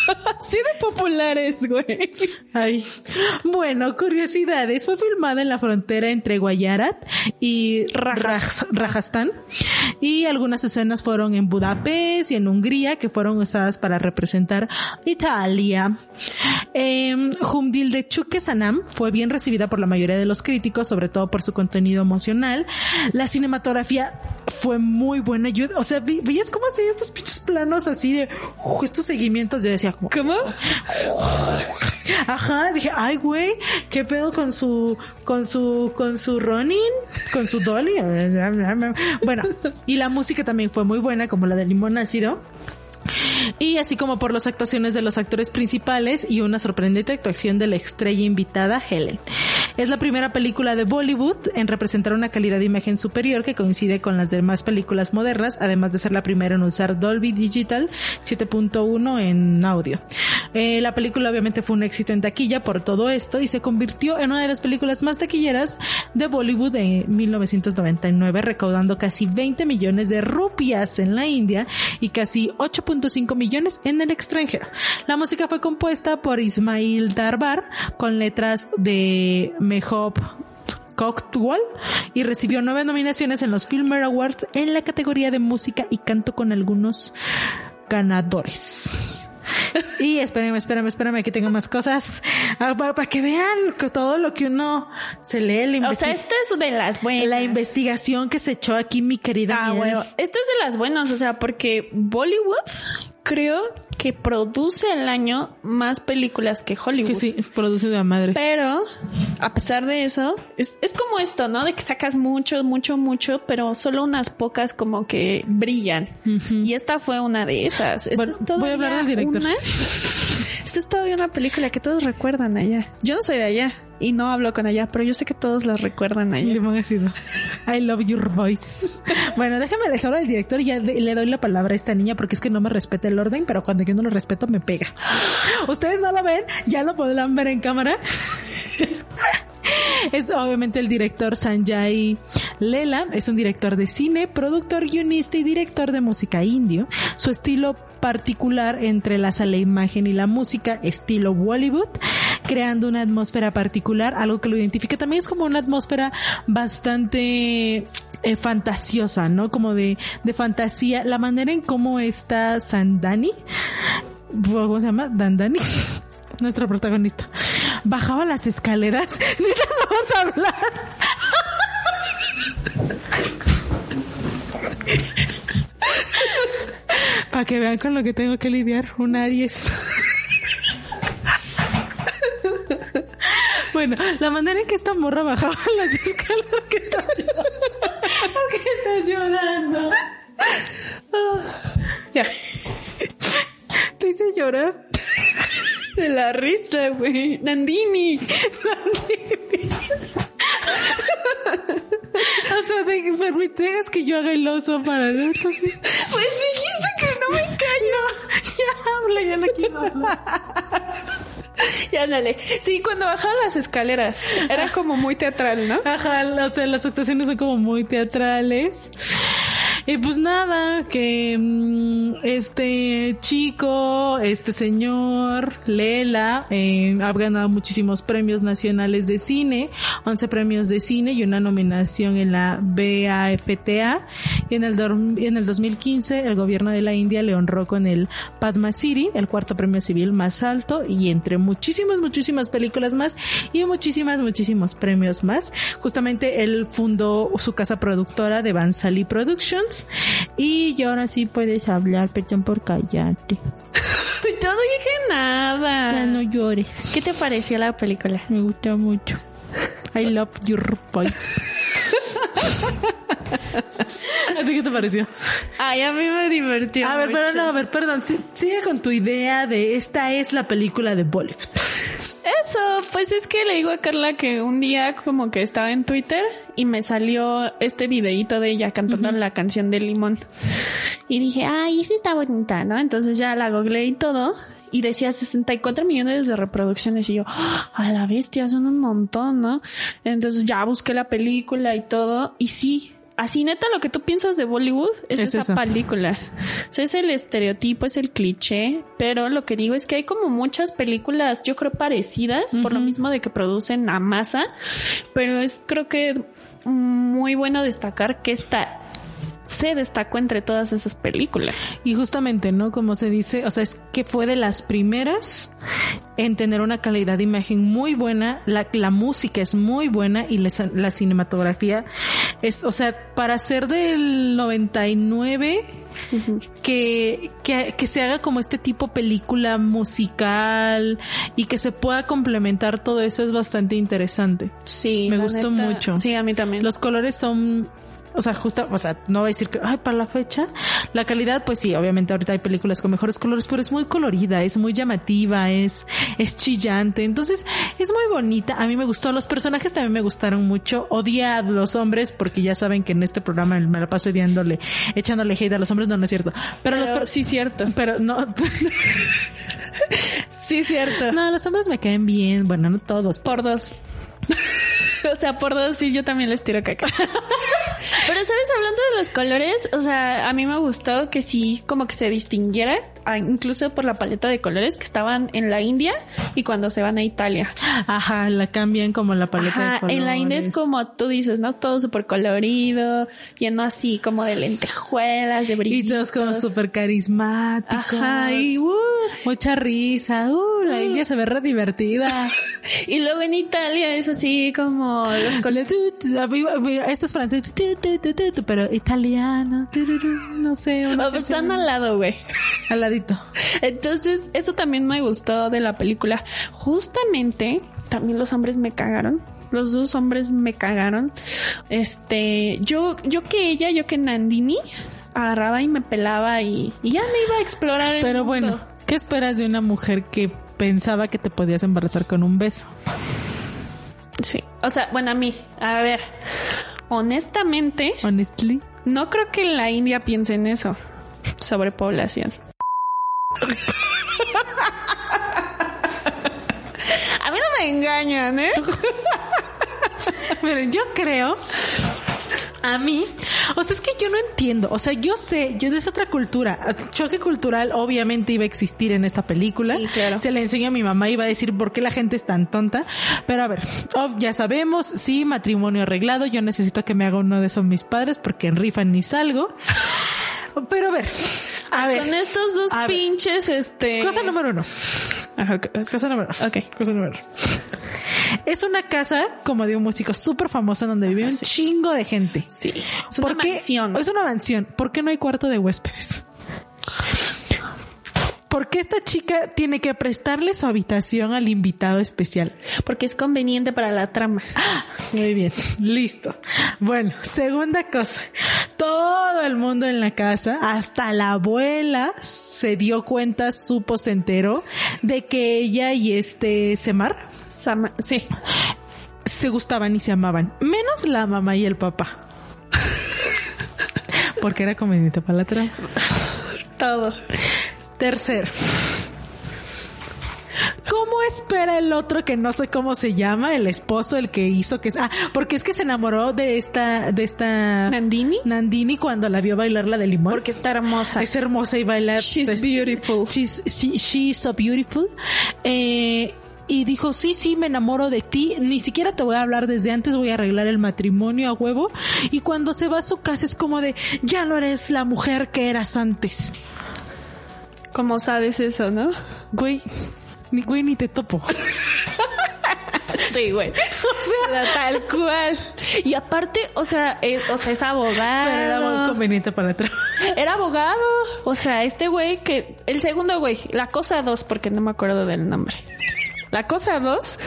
Así de populares, güey. Ay. Bueno, curiosidades. Fue filmada en la frontera entre Guayarat y Raj- Rajasthan. Y algunas escenas fueron en Budapest y en Hungría, que fueron usadas para representar Italia. Eh, Humdil de Chuque Sanam fue bien recibida por la mayoría de los críticos, sobre todo por su contenido emocional. La cinematografía fue muy buena. Yo, o sea, veías cómo hacía estos pinches planos así de uh, estos seguimientos. Yo decía como, ¿Cómo? Ajá, dije, ay, güey, qué pedo con su, con su, con su Ronin, con su Dolly. Bueno, y la música también fue muy buena, como la de Limón Ácido. Y así como por las actuaciones de los actores principales y una sorprendente actuación de la estrella invitada Helen. Es la primera película de Bollywood en representar una calidad de imagen superior que coincide con las demás películas modernas, además de ser la primera en usar Dolby Digital 7.1 en audio. Eh, la película obviamente fue un éxito en taquilla por todo esto y se convirtió en una de las películas más taquilleras de Bollywood de 1999, recaudando casi 20 millones de rupias en la India y casi 8.5 millones en el extranjero. La música fue compuesta por Ismail Darbar con letras de Mehop Cocktwall y recibió nueve nominaciones en los Filmer Awards en la categoría de música y canto con algunos ganadores. Y espérenme, espérenme, espérenme, aquí tengo más cosas Ah, para, para que vean que todo lo que uno se lee, la, O sea, esta es de las buenas. la investigación que se echó aquí mi querida Ah, huevo. Esto es de las buenas, o sea, porque Bollywood creo que produce al año más películas que Hollywood. Que sí, produce de a madres. Pero, a pesar de eso, es, es como esto, ¿no? De que sacas mucho, mucho, mucho, pero solo unas pocas como que brillan. Y esta fue una de esas. Esta Bueno, es voy a hablar del director. una- Esta es todavía una película que todos recuerdan allá. Yo no soy de allá y no hablo con allá, pero yo sé que todos la recuerdan allá. Limón ácido. I love your voice. Bueno, déjame les hablo del director y ya le doy la palabra a esta niña porque es que no me respeta el orden, pero cuando yo no lo respeto me pega. Ustedes no lo ven, ya lo podrán ver en cámara. Es obviamente el director Sanjay Lela, es un director de cine, productor, guionista y director de música indio. Su estilo particular entrelaza la imagen y la música, estilo Bollywood, creando una atmósfera particular, algo que lo identifica también es como una atmósfera bastante eh, fantasiosa, ¿no? Como de, de fantasía, la manera en cómo está Sandani, ¿cómo se llama? Dandani. Nuestra protagonista. Bajaba las escaleras. No vas a hablar. Para que vean con lo que tengo que lidiar. Un Aries. Bueno, la manera en que esta morra bajaba las escaleras que está llorando. ¿Por qué está llorando? Ya. Te hice llorar. De la risa, güey. Nandini. O sea, de, permite dejas que yo haga el oso para ver. Pues dijiste que no me callo. Ya habla, ya no quiero hablar. Ya dale. Sí, cuando bajaba las escaleras. Era como muy teatral, ¿no? Ajá, o sea, las actuaciones son como muy teatrales. Y pues nada, que mm, este chico, este señor, Lela, eh, ha ganado muchísimos premios nacionales de cine, 11 premios de cine y una nominación en la BAFTA. Y en el, en el 2015 el gobierno de la India le honró con el Padma City, el cuarto premio civil más alto y entre muchísimas, muchísimas películas más y muchísimas, muchísimos premios más. Justamente él fundó su casa productora de Bansali Productions y ya ahora sí puedes hablar, perdón por callarte. No dije nada. Ya no llores. ¿Qué te pareció la película? Me gusta mucho. I love your voice. ¿A ti qué te pareció? Ay, a mí me divertió. A ver, pero mucho. no, a ver, perdón. sí- Sigue con tu idea de esta es la película de Bollywood. Eso, pues es que le digo a Carla que un día como que estaba en Twitter y me salió este videíto de ella cantando la canción de Limón. Y dije, ay, esa está bonita, ¿no? Entonces ya la googleé y todo. Y decía 64 millones de reproducciones. Y yo, ¡ah! a la bestia, son un montón, ¿no? Entonces ya busqué la película y todo. Y sí, así neta lo que tú piensas de Bollywood es, Es esa eso. película. O sea, es el estereotipo, es el cliché, pero lo que digo es que hay como muchas películas, yo creo, parecidas, por lo mismo de que producen a masa, pero es creo que muy bueno destacar que esta se destacó entre todas esas películas. Y justamente, ¿no? Como se dice, o sea, es que fue de las primeras en tener una calidad de imagen muy buena, la, la música es muy buena y la, la cinematografía es, o sea, para ser del 99, que, que, que se haga como este tipo película musical y que se pueda complementar todo eso es bastante interesante. Sí, Me gustó neta, mucho. Sí, a mí también. Los colores son, o sea, justa, o sea, no voy a decir que, ay, para la fecha. La calidad, pues sí, obviamente ahorita hay películas con mejores colores, pero es muy colorida, es muy llamativa, es, es chillante. Entonces, es muy bonita. A mí me gustó. Los personajes también me gustaron mucho. Odié a los hombres porque ya saben que en este programa me la paso odiándole, echándole hate a los hombres. No, no es cierto. Pero, los, Pero per- sí, cierto. pero no. Sí, cierto. no, los hombres me caen bien. Bueno, no todos. Por dos. o sea, por dos sí, yo también les tiro caca. Pero, ¿sabes? Hablando de los colores, o sea, a mí me gustó que sí, como que se distinguiera, incluso por la paleta de colores que estaban en la India y cuando se van a Italia. Ajá, la cambian como la paleta de colores. en la India es como tú dices, ¿no? Todo súper colorido, lleno así como de lentejuelas, de Y brillitos. todos como súper carismáticos. Ajá, y, uh, Mucha risa. Uh, la India se ve re divertida. y luego en Italia es así como los colores. Esto es francés. Pero italiano, no sé. pues están al lado, güey. al Entonces, eso también me gustó de la película. Justamente, también los hombres me cagaron. Los dos hombres me cagaron. Este, yo, yo que ella, yo que Nandini, agarraba y me pelaba y, y ya me iba a explorar. el Pero mundo. bueno, ¿qué esperas de una mujer que pensaba que te podías embarazar con un beso? Sí. O sea, bueno, a mí, a ver, honestamente, Honestly. no creo que la India piense en eso. Sobrepoblación. A mí no me engañan, ¿eh? Miren, yo creo. A mí, o sea, es que yo no entiendo. O sea, yo sé, yo es otra cultura. Choque cultural obviamente iba a existir en esta película. Sí, claro. Se le enseño a mi mamá, iba a decir por qué la gente es tan tonta. Pero a ver, oh, ya sabemos, sí, matrimonio arreglado. Yo necesito que me haga uno de esos mis padres porque en rifa ni salgo. Pero a ver, a ver. Con estos dos ver. pinches, este. Cosa número uno. Ajá, ok. Cosa número uno. Ok. Cosa número uno. Es una casa, como de un músico súper famoso, donde vive un sí. chingo de gente. Sí. Es una mansión. Es una mansión. ¿Por qué no hay cuarto de huéspedes? ¿Por qué esta chica tiene que prestarle su habitación al invitado especial? Porque es conveniente para la trama. Muy bien, listo. Bueno, segunda cosa. Todo el mundo en la casa, hasta la abuela, se dio cuenta, supo, se enteró de que ella y este Semar Sama- sí. se gustaban y se amaban. Menos la mamá y el papá. Porque era conveniente para la trama. Todo. Tercero. ¿Cómo espera el otro que no sé cómo se llama, el esposo, el que hizo que... Ah, porque es que se enamoró de esta... de esta... Nandini. Nandini cuando la vio bailar la de limón. Porque está hermosa. es hermosa y baila... She's pues, beautiful. She's, she- she's so beautiful. Eh, y dijo, sí, sí, me enamoro de ti. Ni siquiera te voy a hablar desde antes, voy a arreglar el matrimonio a huevo. Y cuando se va a su casa es como de, ya no eres la mujer que eras antes. ¿Cómo sabes eso, no? Güey, ni güey ni te topo. Sí, güey. O sea, tal cual. Y aparte, o sea, eh, o sea, es abogado. Pero era muy conveniente para atrás. Era abogado. O sea, este güey que... El segundo güey, la cosa dos, porque no me acuerdo del nombre. La cosa dos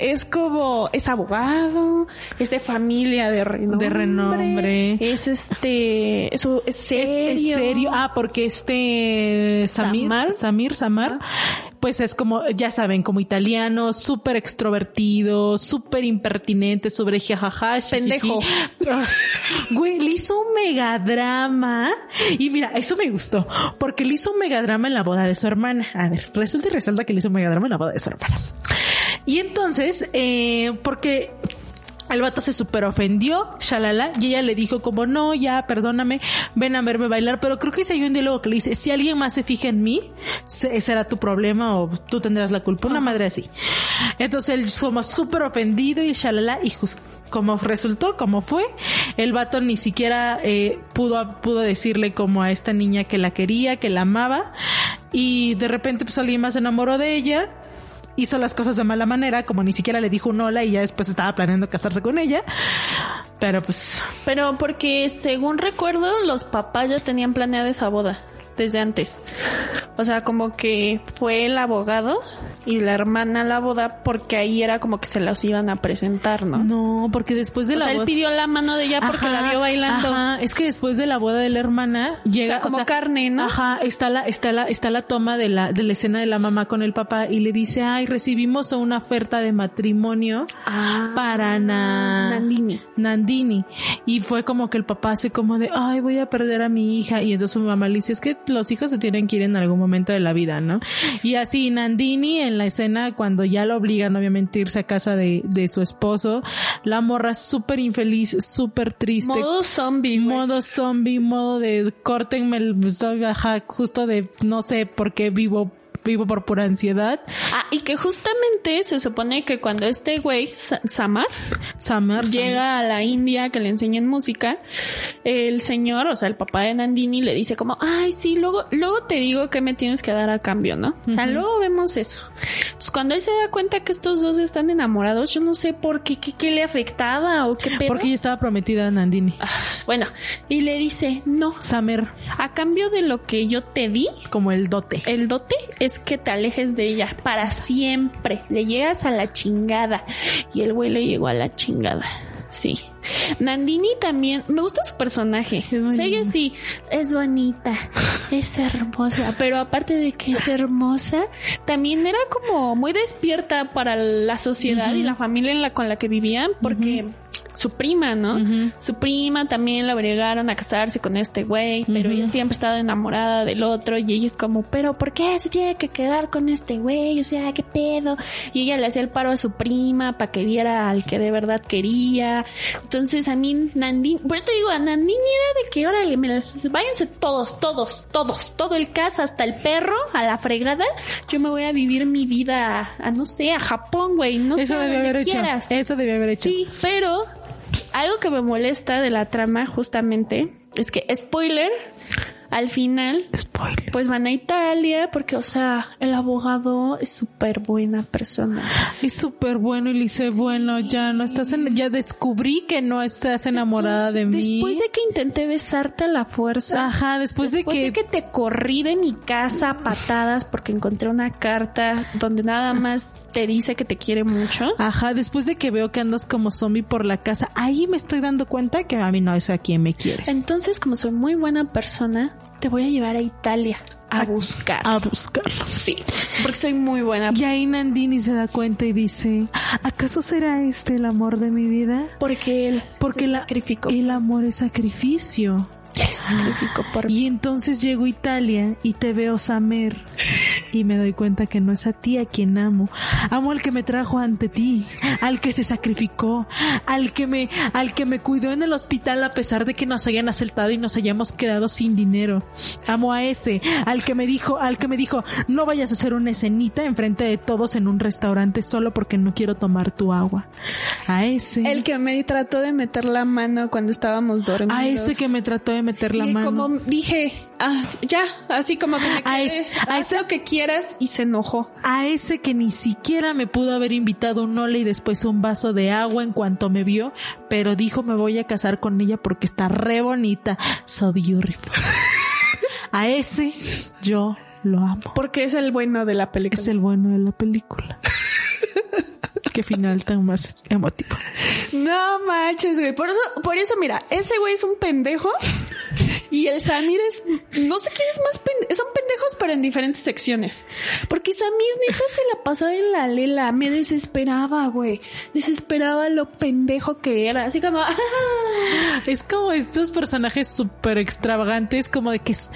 es como... Es abogado, es de familia de renombre. De renombre. Es este... Es serio. Es, es serio. Ah, porque este Samir, Samar. Samir, Samar, pues es como, ya saben, como italiano, súper extrovertido, súper impertinente, sobre jajaja. Pendejo. Güey, le hizo un megadrama. Y mira, eso me gustó, porque le hizo un megadrama en la boda de su hermana. A ver, resulta y resalta que le hizo un megadrama en la boda de su hermana. Y entonces, eh, porque el vato se super ofendió, shalala, y ella le dijo como, no, ya, perdóname, ven a verme bailar, pero creo que si hay un diálogo que le dice, si alguien más se fija en mí, será tu problema o tú tendrás la culpa, una madre así. Entonces él como súper ofendido y shalala, y como resultó, como fue, el vato ni siquiera eh, pudo, pudo decirle como a esta niña que la quería, que la amaba, y de repente pues alguien más se enamoró de ella, hizo las cosas de mala manera, como ni siquiera le dijo un hola y ya después estaba planeando casarse con ella. Pero pues, Pero porque según recuerdo, los papás ya tenían planeada esa boda desde antes. O sea, como que fue el abogado y la hermana a la boda porque ahí era como que se los iban a presentar, ¿no? no, porque después de o la sea, él pidió la mano de ella porque Ajá, la vio bailando. Ajá, es que después de la boda de la hermana llega O sea, como carne, ¿no? Ajá, está la está la está la toma de la de la escena de la mamá con el papá y le dice, "Ay, recibimos una oferta de matrimonio Ah, para Na- Nandini. Nandini. Y fue como que el papá hace como de, ay, voy a perder a mi hija. Y entonces su mamá le dice, es que los hijos se tienen que ir en algún momento de la vida, ¿no? Y así Nandini en la escena, cuando ya lo obligan obviamente a irse a casa de, de su esposo, la morra súper infeliz, súper triste. Modo zombie. Modo zombie, modo de córtenme el, ajá, justo de no sé por qué vivo vivo por pura ansiedad. Ah, y que justamente se supone que cuando este güey, Sa- Samar, Summer llega a la India que le enseñan música, el señor, o sea, el papá de Nandini le dice como, ay, sí, luego, luego te digo que me tienes que dar a cambio, ¿no? O sea, luego vemos eso. Entonces, cuando él se da cuenta que estos dos están enamorados, yo no sé por qué, qué, qué le afectaba o qué pedo. porque ella estaba prometida a Nandini. Bueno, y le dice, no, Summer a cambio de lo que yo te di, como el dote. el dote es que te alejes de ella para siempre. Le llegas a la chingada. Y el güey le llegó a la chingada. Sí. Nandini también, me gusta su personaje. Ella sí, es bonita, es hermosa, pero aparte de que es hermosa, también era como muy despierta para la sociedad y la familia en la con la que vivían, porque su prima, ¿no? Su prima también la obligaron a casarse con este güey, pero ella siempre ha estado enamorada del otro y ella es como, pero ¿por qué se tiene que quedar con este güey? O sea, ¿qué pedo? Y ella le hacía el paro a su prima para que viera al que de verdad quería. Entonces a mí Nandini, por eso te digo, a Nandini era de que, órale, váyanse todos, todos, todos, todo el casa, hasta el perro, a la fregada. Yo me voy a vivir mi vida a, a, no sé, a Japón, güey, no Eso sé, donde haber hecho. quieras. Eso debía haber hecho. Sí, pero algo que me molesta de la trama justamente es que, spoiler, al final, Spoiler. pues van a Italia porque, o sea, el abogado es súper buena persona. Es súper bueno y le dice, bueno, ya no estás en, ya descubrí que no estás enamorada de mí. Después de que intenté besarte a la fuerza. Ajá, después, Después de, de que, que te corrí de mi casa a patadas porque encontré una carta donde nada más te dice que te quiere mucho. Ajá, después de que veo que andas como zombie por la casa, ahí me estoy dando cuenta que a mí no es a quien me quieres. Entonces, como soy muy buena persona, te voy a llevar a Italia a buscar. a buscarlo. Sí, porque soy muy buena. Y ahí Nandini se da cuenta y dice, ¿acaso será este el amor de mi vida? Porque él Porque se la- sacrificó. el amor es sacrificio. Por Y entonces llego a Italia y te veo Samer y me doy cuenta que no es a ti a quien amo. Amo al que me trajo ante ti, al que se sacrificó, al que me, al que me cuidó en el hospital a pesar de que nos hayan asaltado y nos hayamos quedado sin dinero. Amo a ese, al que me dijo, al que me dijo, no vayas a hacer una escenita enfrente de todos en un restaurante solo porque no quiero tomar tu agua. A ese. El que me trató de meter la mano cuando estábamos dormidos. a ese que me trató de meter la y mano. como dije, ah, ya, así como que me A quedé, ese- a haz ese- lo que quieras y se enojó. a ese que ni siquiera me pudo haber invitado un ole y después un vaso de agua en cuanto me vio, pero dijo me voy a casar con ella porque está re bonita. So beautiful. A ese yo lo amo. Porque es el bueno de la película. Es el bueno de la película. Qué final tan más emotivo. No manches, güey. Por eso, por eso, mira, ese güey es un pendejo. Y el Samir es, no sé quién es más pendejo, son pendejos pero en diferentes secciones. Porque Samir neta se la pasaba en la lela, me desesperaba, güey. Desesperaba lo pendejo que era, así como, Es como estos personajes súper extravagantes, como de que es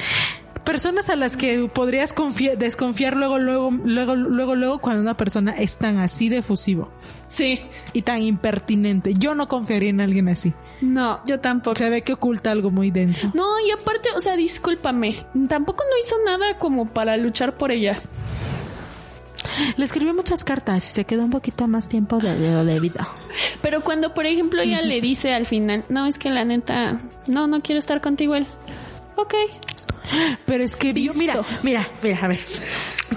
personas a las que podrías confiar, desconfiar luego, luego, luego, luego, luego cuando una persona es tan así de fusivo sí, y tan impertinente. Yo no confiaría en alguien así. no, yo tampoco. Se ve que oculta algo muy denso. No, y aparte, o sea, discúlpame, tampoco no hizo nada como para luchar por ella. Le escribió muchas cartas y se quedó un poquito más tiempo de, de, de vida. Pero cuando, por ejemplo, ella le dice al final, no, es que la neta, no, no quiero estar contigo él. Ok. Pero es que vio, mira, mira, mira, a ver.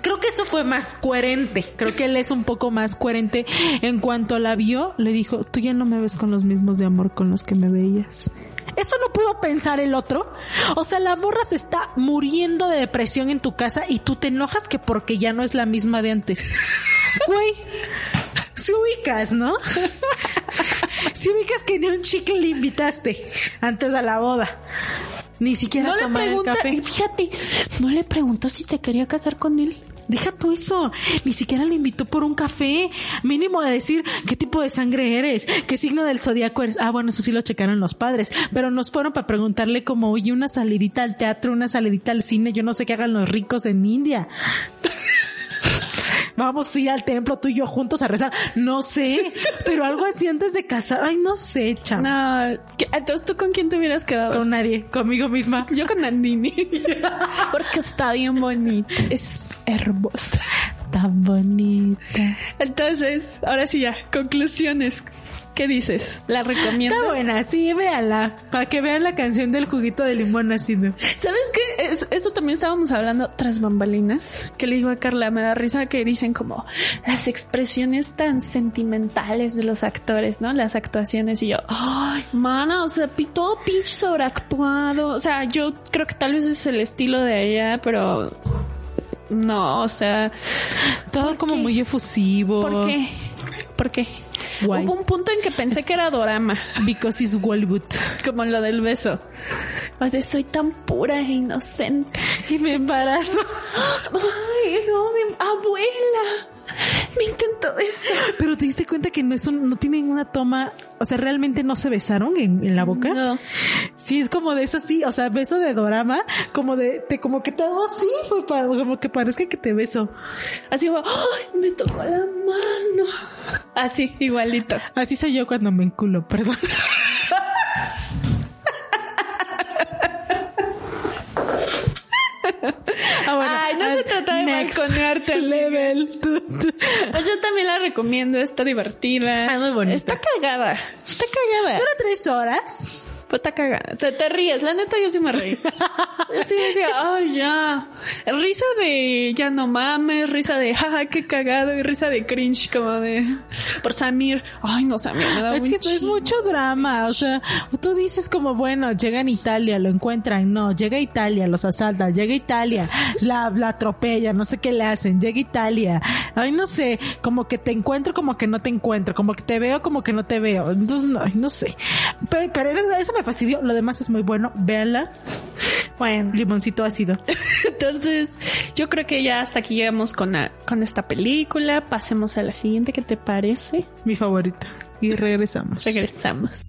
Creo que eso fue más coherente. Creo que él es un poco más coherente. En cuanto la vio, le dijo, tú ya no me ves con los mismos de amor con los que me veías. Eso no pudo pensar el otro. O sea, la morra se está muriendo de depresión en tu casa y tú te enojas que porque ya no es la misma de antes. Güey, si ubicas, ¿no? Si ubicas que ni un chicle le invitaste antes a la boda. Ni siquiera No a le tomar el pregunta, café. fíjate, no le preguntó si te quería casar con él. Deja tú eso. Ni siquiera lo invitó por un café. Mínimo a decir qué tipo de sangre eres, qué signo del zodiaco eres. Ah, bueno, eso sí lo checaron los padres. Pero nos fueron para preguntarle como, oye, una salidita al teatro, una salidita al cine. Yo no sé qué hagan los ricos en India. Vamos a ir al templo tú y yo juntos a rezar. No sé, pero algo así antes de casar. Ay, no sé, chamos. No, ¿qué- entonces tú con quién te hubieras quedado? Con nadie, conmigo misma. Yo con Nandini. Porque está bien bonita. Es hermosa. Tan bonita. Entonces, ahora sí ya, conclusiones. ¿Qué dices? ¿La recomiendas? Está buena, sí, véala. Para que vean la canción del juguito de limón nacido. ¿Sabes qué? Es- esto también estábamos hablando tras bambalinas. Que le digo a Carla, me da risa que dicen como las expresiones tan sentimentales de los actores, ¿no? Las actuaciones y yo, ay, mana, o sea, todo pinche sobreactuado. O sea, yo creo que tal vez es el estilo de ella, pero no, o sea, Todo ¿Por como muy efusivo. ¿por qué? ¿Por qué? Guay. Hubo un punto en que pensé que era dorama. Because it's Hollywood. Como lo del beso. De soy tan pura e inocente. Y me embarazo. Ay, no, mi abuela. Me intentó eso. Pero te diste cuenta que no, es un- no tienen una toma, o sea, realmente no se besaron en, en la boca. No. Sí, es como de eso sí, o sea, beso de dorama, como de, te, como que todo así, pues, como que parezca que te beso. Así como, ay, me tocó la mano. Así, igualito. Así soy yo cuando me enculo, perdón. Ah, bueno, Ay, no se ah, trata de balconearte, level. Tu, tu. Pues yo también la recomiendo, está divertida. Ah, muy bonita. Está cagada. Está cagada. Dura tres horas. Pues está cagada. Te, te ríes, la neta yo sí me reí. Yo sí decía, ay, ya. Risa de ya no mames, risa de jaja, qué cagado, y risa de cringe, como de por Samir. Ay, no, Samir, me da Es que es mucho drama, o sea, tú dices como, bueno, llegan a Italia, lo encuentran, no, llega a Italia, los asaltan, llega a Italia, la, la atropella, no sé qué le hacen, llega a Italia, ay, no sé, como que te encuentro, como que no te encuentro, como que te veo, como que no te veo, entonces, no, no sé, pero, pero eso me fastidió, lo demás es muy bueno, véanla, Bueno, limoncito ácido. entonces yo creo que ya hasta aquí llegamos con, la- con esta película. Pasemos a la siguiente, ¿qué te parece? Mi favorita. Y regresamos. Regresamos.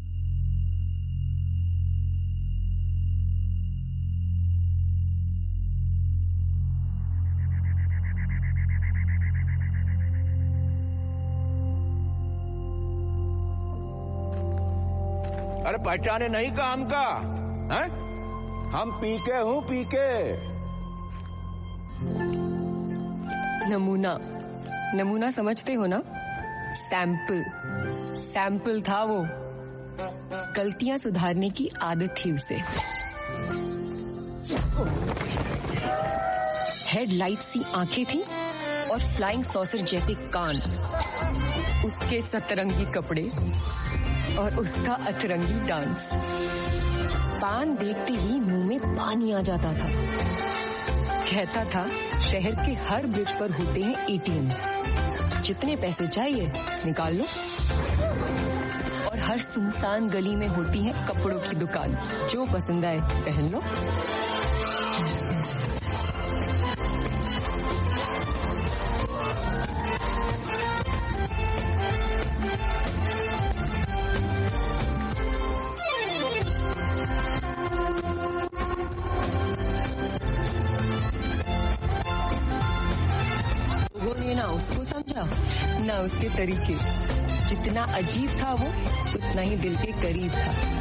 अरे पहचाने नहीं काम का, हैं? हम पीके हूँ, पीके। नमूना नमूना समझते हो ना? सैंपल सैंपल था वो। गलतियाँ सुधारने की आदत थी उसे। हेडलाइट सी आँखें थी और फ्लाइंग सॉसर जैसे कान। उसके सतरंगी कपड़े। और उसका अतरंगी डांस। पान देखते ही मुँह में पानी आ जाता था। कहता था, शहर के हर ब्रिज पर होते हैं एटीएम जितने पैसे चाहिए, निकाल लो। और हर सुनसान गली में होती है कपड़ों की दुकान। जो पसंद आए, पहन लो। तरीके। जितना अजीब था वो उतना ही दिल के करीब था।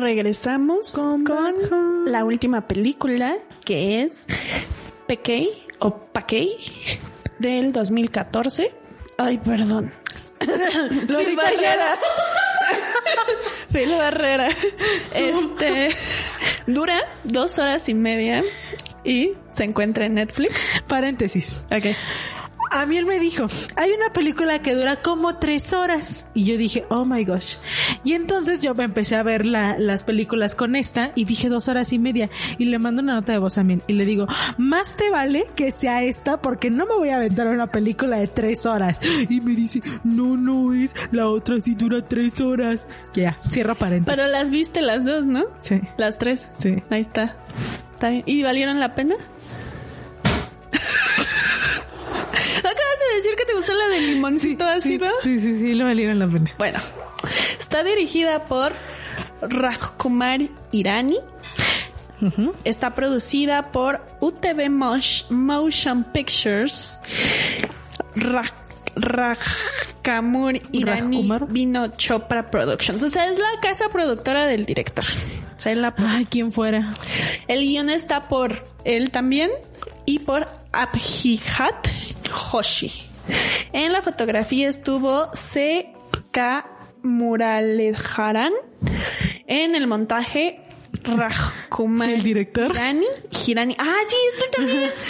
Regresamos con, la última película que es Pequey o Paquey del 2014. Ay, perdón. Phil Barrera. Phil Barrera. Este dura dos horas y media y se encuentra en Netflix. Paréntesis. Ok. A mí él me dijo, hay una película que dura como tres horas. Y yo dije, oh my gosh. Y entonces yo me empecé a ver la- las películas con esta y dije dos horas y media. Y le mando una nota de voz a mí y le digo, más te vale que sea esta porque no me voy a aventar una película de tres horas. Y me dice, no, no es, la otra sí dura tres horas. Ya, cierra paréntesis. Pero las viste las dos, ¿no? Sí, Las tres. sí. Ahí está. Está bien. ¿Y valieron la pena? Que te gustó la de limoncito Sí, ácido. sí, sí, sí, lo valieron la pena. Bueno, está dirigida por Rajkumar Irani. Está producida por UTV Motion Pictures. Raj- Rajkamur Irani Rajkumar. Vino Chopra Productions. O sea, es la casa productora del director. O sea, es la Ay, quién fuera. el guion está por él también y por Abhihat Hoshi. En la fotografía estuvo C.K. Muralidharan. En el montaje, Rajkumar. ¿El director? Hirani. Hirani. Ah, sí, es también.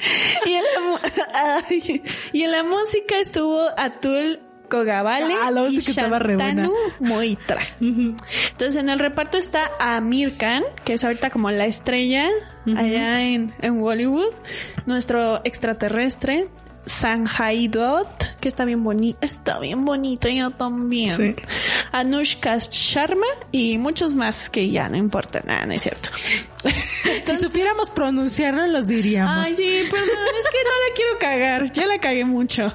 y, en la, mu- ay, y en la música estuvo Atul Kogavale Ah, la y buena. Shantanu Moitra. Entonces en el reparto está Amir Khan, que es ahorita como la estrella allá en, en Bollywood, nuestro extraterrestre. Sanjay Dutt, que está bien bonito, está bien bonito, yo también. Sí. Anushka Sharma y muchos más que ya no importa nada, no es cierto. Si supiéramos pronunciarlo, los diríamos. Ay, sí, perdón, es que no la quiero cagar. Ya la cagué mucho.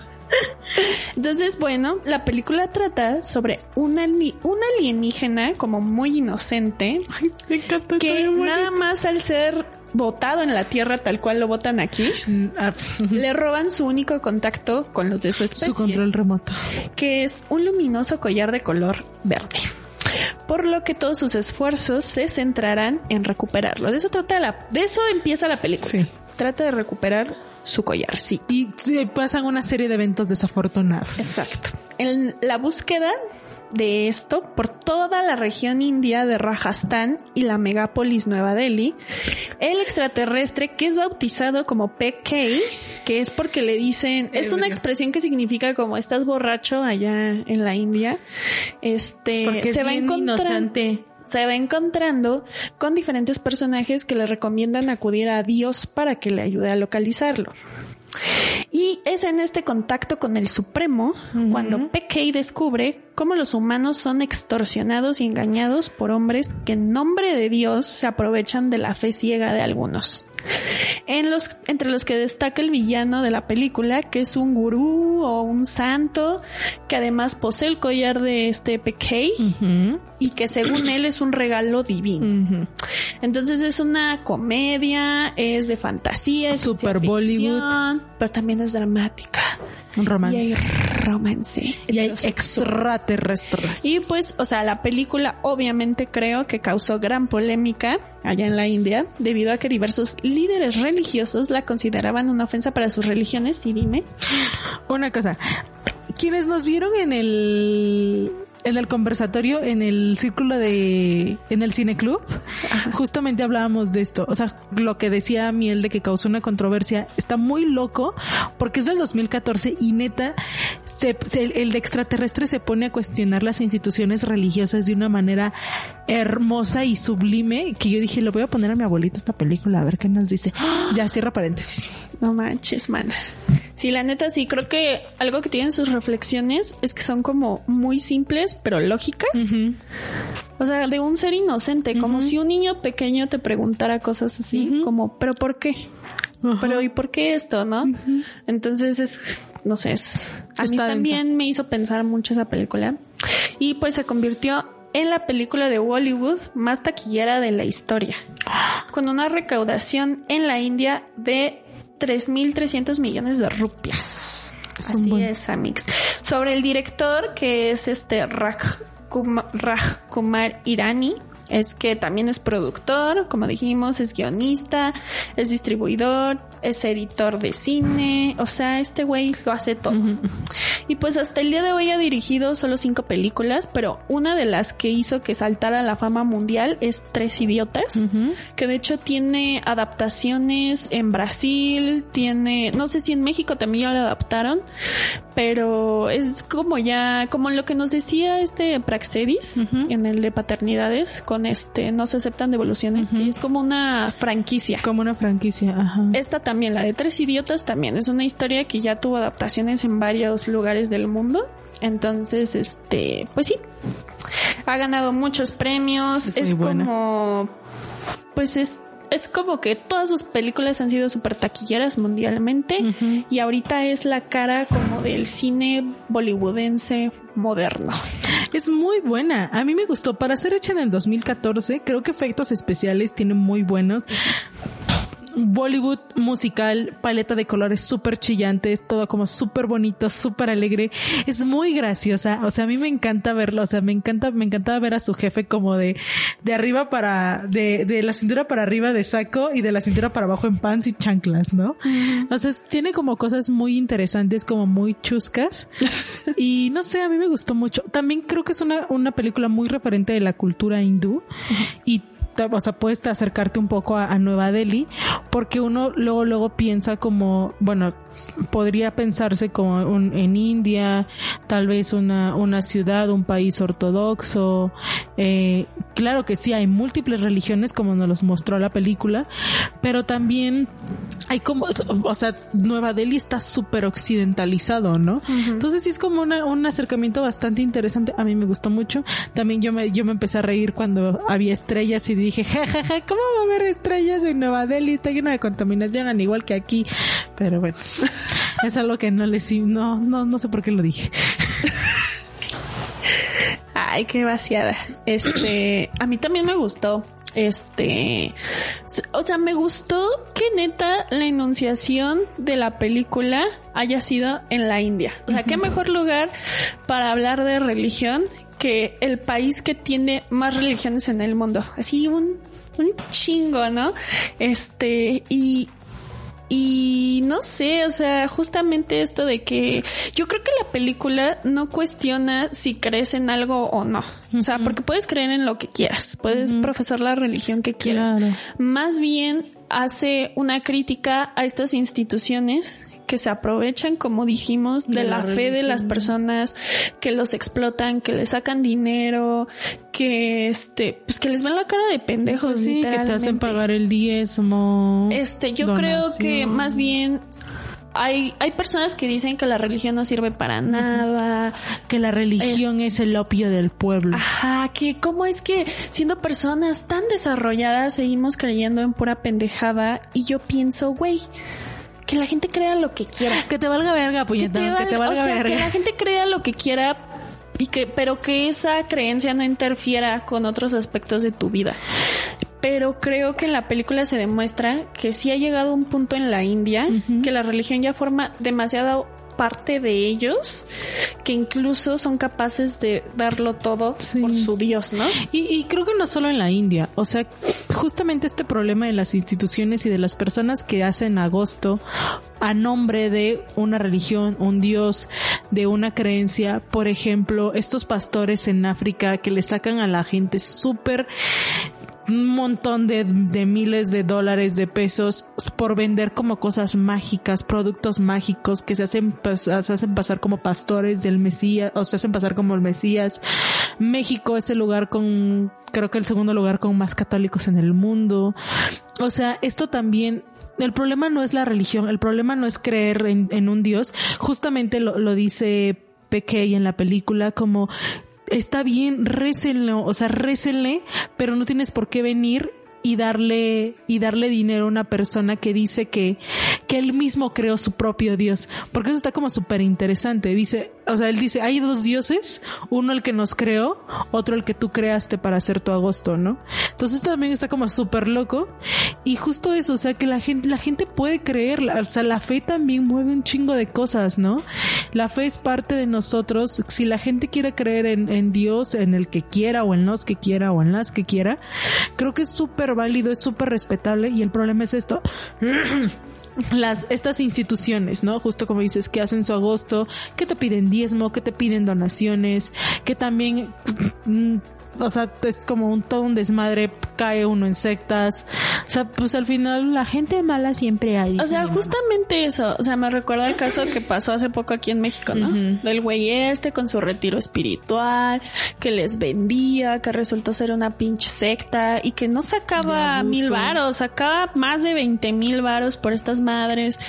Entonces, bueno, la película trata sobre una, ali- un alienígena como muy inocente Me encanta. que nada más al ser botado en la Tierra tal cual lo botan aquí, Mm, ah, le roban su único contacto con los de su especie, Su control remoto. que es un luminoso collar de color verde. Por lo que todos sus esfuerzos se centrarán en recuperarlo. De eso trata la, de eso empieza la película. Sí. Trata de recuperar su collar, sí. Y sí, pasan una serie de eventos desafortunados. Exacto. En la búsqueda de esto por toda la región india de Rajasthan y la megápolis Nueva Delhi, el extraterrestre que es bautizado como PK, que es porque le dicen, es una expresión que significa como estás borracho allá en la India, este es se va encontrando inocente. Se va encontrando con diferentes personajes que le recomiendan acudir a Dios para que le ayude a localizarlo. Y es en este contacto con el Supremo cuando PK descubre cómo los humanos son extorsionados y engañados por hombres que en nombre de Dios se aprovechan de la fe ciega de algunos. En los, entre los que destaca el villano de la película, que es un gurú o un santo, que además posee el collar de este Ujú, y que según él es un regalo divino. Entonces es una comedia, es de fantasía, es Super Bollywood. pero también es dramática. Un Y romance. hay romance. Y hay extraterrestres. Y pues, o sea, la película obviamente creo que causó gran polémica allá en la India, debido a que diversos líderes religiosos la consideraban una ofensa para sus religiones, y dime. Una cosa. Quienes nos vieron en el en el conversatorio, en el círculo de, en el cineclub, justamente hablábamos de esto. O sea, lo que decía Miel de que causó una controversia está muy loco porque es del 2014 y neta, se, se- el de extraterrestre se pone a cuestionar las instituciones religiosas de una manera hermosa y sublime que yo dije, lo voy a poner a mi abuelita esta película a ver qué nos dice. Ya cierra paréntesis. No manches, mana. Sí, la neta sí, creo que algo que tienen sus reflexiones es que son como muy simples, pero lógicas. O sea, de un ser inocente, como si un niño pequeño te preguntara cosas así, como, pero ¿por qué? Pero ¿y por qué esto, no? Entonces es, no sé, es, a mí también me hizo pensar mucho esa película. Y pues se convirtió en la película de Bollywood más taquillera de la historia, con una recaudación en la India de 3.300 millones de rupias. Es Así buen- es, Amix. Sobre el director, que es este Raj Kuma- Raj Kumar Irani, es que también es productor, como dijimos, es guionista, es distribuidor, es editor de cine, o sea, este güey lo hace todo. Y pues hasta el día de hoy ha dirigido solo cinco películas, pero una de las que hizo que saltara la fama mundial es Tres Idiotas, que de hecho tiene adaptaciones en Brasil, tiene, no sé si en México también ya la adaptaron, pero es como ya, como lo que nos decía este Praxedis en el de paternidades, con este, no se aceptan devoluciones, que es como una franquicia. Como una franquicia, ajá. Esta también, la de Tres Idiotas también, es una historia que ya tuvo adaptaciones en varios lugares del mundo. Entonces, este, pues sí, ha ganado muchos premios, Es como, pues es, es como que todas sus películas han sido súper taquilleras mundialmente y ahorita es la cara como del cine bollywoodense moderno. Es muy buena. A mí me gustó. Para ser hecha en el 2014, creo que efectos especiales tienen muy buenos. Bollywood musical, paleta de colores súper chillantes, todo como súper bonito, súper alegre. Es muy graciosa. O sea, a mí me encanta verlo. O sea, me encanta, me encantaba ver a su jefe como de, de arriba para, de, de la cintura para arriba de saco y de la cintura para abajo en pants y chanclas, ¿no? O sea, tiene como cosas muy interesantes, como muy chuscas. Y no sé, a mí me gustó mucho. También creo que es una, una película muy referente de la cultura hindú y o sea, puedes acercarte un poco a, a Nueva Delhi porque uno luego luego piensa como, bueno, podría pensarse como un- en India, tal vez una, una ciudad, un país ortodoxo. Eh, claro que sí, hay múltiples religiones como nos los mostró la película, pero también hay como, o sea, Nueva Delhi está súper occidentalizado, ¿no? Entonces sí es como una- un acercamiento bastante interesante. A mí me gustó mucho. También yo me, yo me empecé a reír cuando había estrellas y dije, jajaja, ¿cómo va a haber estrellas en Nueva Delhi? Está lleno de contaminación, al igual que aquí. Pero bueno, es algo que no les, no, no, no sé por qué lo dije. Ay, qué vaciada. Este, a mí también me gustó. Este, o sea, me gustó que neta la enunciación de la película haya sido en la India. O sea, qué mejor lugar para hablar de religión que el país que tiene más religiones en el mundo. Así un, un chingo, ¿no? Este, y, y no sé, o sea, justamente esto de que yo creo que la película no cuestiona si crees en algo o no. O sea, porque puedes creer en lo que quieras, puedes profesar la religión que quieras. Claro. Más bien hace una crítica a estas instituciones que se aprovechan, como dijimos, de, De la la, fe de las personas, que los explotan, que les sacan dinero, que este, pues que les ven la cara de pendejos, Sí, que te hacen pagar el diezmo. Este, yo creo que más bien hay, hay personas que dicen que la religión no sirve para nada. que la religión es, el opio del pueblo. Ajá, que cómo es que siendo personas tan desarrolladas seguimos creyendo en pura pendejada y yo pienso, güey, que la gente crea lo que quiera. Que te valga verga, puñetón, que te, valga- valga o sea, verga. que la gente crea lo que quiera y que pero que esa creencia no interfiera con otros aspectos de tu vida. Pero creo que en la película se demuestra que sí ha llegado un punto en la India que la religión ya forma demasiado parte de ellos que incluso son capaces de darlo todo Sí. por su Dios, ¿no? Y, y creo que no solo en la India, o sea, justamente este problema de las instituciones y de las personas que hacen agosto a nombre de una religión, un dios, de una creencia, por ejemplo, estos pastores en África que le sacan a la gente súper un montón de, de miles de dólares de pesos por vender como cosas mágicas, productos mágicos que se hacen, se hacen pasar como pastores del Mesías, o se hacen pasar como el Mesías. México es el lugar con, creo que el segundo lugar con más católicos en el mundo. O sea, esto también el problema no es la religión, el problema no es creer en, en un Dios. Justamente lo, lo dice Pequey en la película como está bien, récenlo, o sea, récenle, pero no tienes por qué venir y darle y darle dinero a una persona que dice que que él mismo creó su propio dios, porque eso está como súper interesante. Dice, o sea, él dice, hay dos dioses, uno el que nos creó, otro el que tú creaste para hacer tu agosto, ¿no? Entonces también está como súper loco y justo eso, o sea, que la gente la gente puede creer, o sea, la fe también mueve un chingo de cosas, ¿no? La fe es parte de nosotros. Si la gente quiere creer en, en Dios, en el que quiera o en los que quiera o en las que quiera, creo que es súper válido, es súper respetable y el problema es esto. las estas instituciones, ¿no? Justo como dices, que hacen su agosto, que te piden diezmo, que te piden donaciones, que también mm, o sea, es como un todo un desmadre, cae uno en sectas. O sea, pues al final la gente mala siempre hay. O sea, mamá. justamente eso. O sea, me recuerda el caso que pasó hace poco aquí en México, ¿no? Ujú. Del güey este con su retiro espiritual, que les vendía, que resultó ser una pinche secta y que no sacaba mil varos, sacaba más de 20 mil varos por estas madres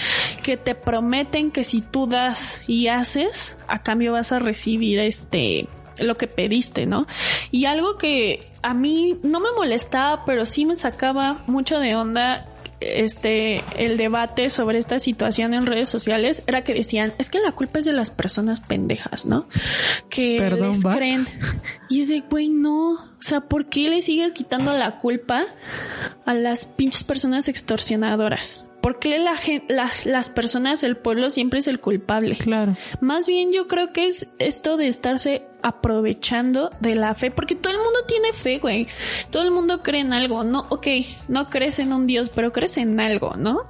que te prometen que si tú das y haces, a cambio vas a recibir este lo que pediste, ¿no? Y algo que a mí no me molestaba, pero sí me sacaba mucho de onda este el debate sobre esta situación en redes sociales era que decían es que la culpa es de las personas pendejas, ¿no? Que Perdón, les ¿va? creen. Y es de güey, no. O sea, ¿por qué le sigues quitando la culpa a las pinches personas extorsionadoras? ¿Por qué la, la- las personas, el pueblo siempre es el culpable? Claro. Más bien yo creo que es esto de estarse aprovechando de la fe, porque todo el mundo tiene fe, güey. Todo el mundo cree en algo, ¿no? Ok, no crees en un Dios, pero crees en algo, ¿no?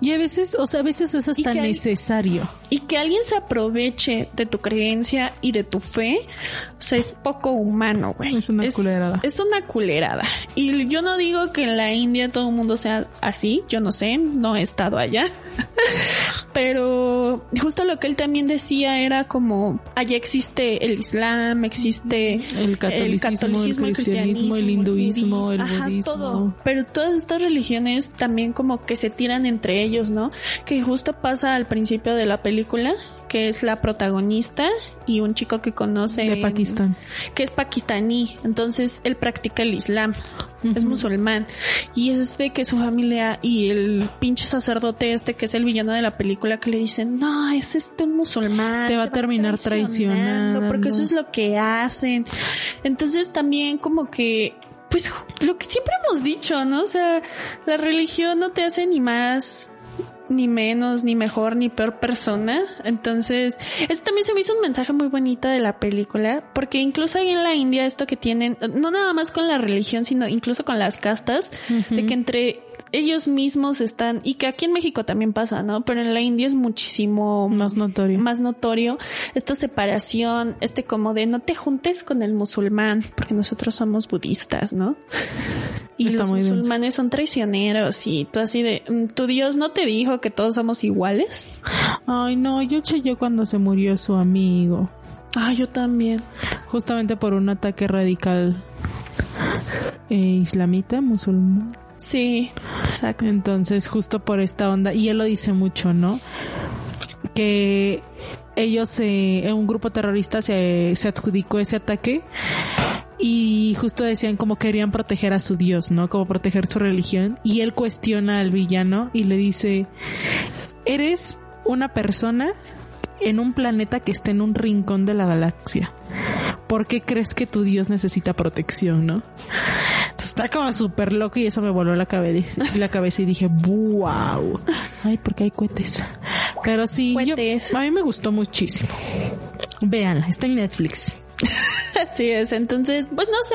Y a veces, o sea, a veces es hasta necesario. Y que alguien se aproveche de tu creencia y de tu fe, o sea, es poco humano, güey. Es una culerada. Es una culerada. Y yo no digo que en la India todo el mundo sea así, yo no sé, no he estado allá. Pero justo lo que él también decía era como, allá existe el Islam, existe El catolicismo, el cristianismo, el hinduismo, el ajá, budismo. todo. Pero todas estas religiones también como que se tiran entre ellos, ¿no? Que justo pasa al principio de la película, que es la protagonista y un chico que conoce De en- Pakistán. que es pakistaní, entonces él practica el Islam, es musulmán y es de que su familia y el pinche sacerdote este que es el villano de la película que le dicen, "No, es este un musulmán, Te va a terminar traicionando". porque eso es lo que hacen." Entonces también como que pues lo que siempre hemos dicho, ¿no? O sea, la religión no te hace ni más ni menos, ni mejor, ni peor persona. Entonces, eso también se me hizo un mensaje muy bonito de la película, porque incluso ahí en la India esto que tienen, no nada más con la religión, sino incluso con las castas, de que entre ellos mismos están, y que aquí en México también pasa, ¿no? Pero en la India es muchísimo Más notorio. más notorio esta separación, este como de no te juntes con el musulmán, porque nosotros somos budistas, ¿no? Y Está los musulmanes son traicioneros y tú así de, "Mm, tu Dios no te dijo que todos somos iguales. Ay, no, yo yo cuando se murió su amigo. Ah, yo también. Justamente por un ataque radical eh, islamita, musulmán. Sí, exacto. Entonces, justo por esta onda, y él lo dice mucho, ¿no? Que ellos, eh, un grupo terrorista se, adjudicó ese ataque y justo decían como querían proteger a su Dios, ¿no? Como proteger su religión. Y él cuestiona al villano y le dice, eres una persona en un planeta que está en un rincón de la galaxia. ¿Por qué crees que tu Dios necesita protección, no? Está como súper loco y eso me voló la cabeza, la cabeza y dije, wow. Ay, porque hay cohetes. Pero sí, yo- a mí me gustó muchísimo. Véanla, está en Netflix. Así es, entonces, pues no sé,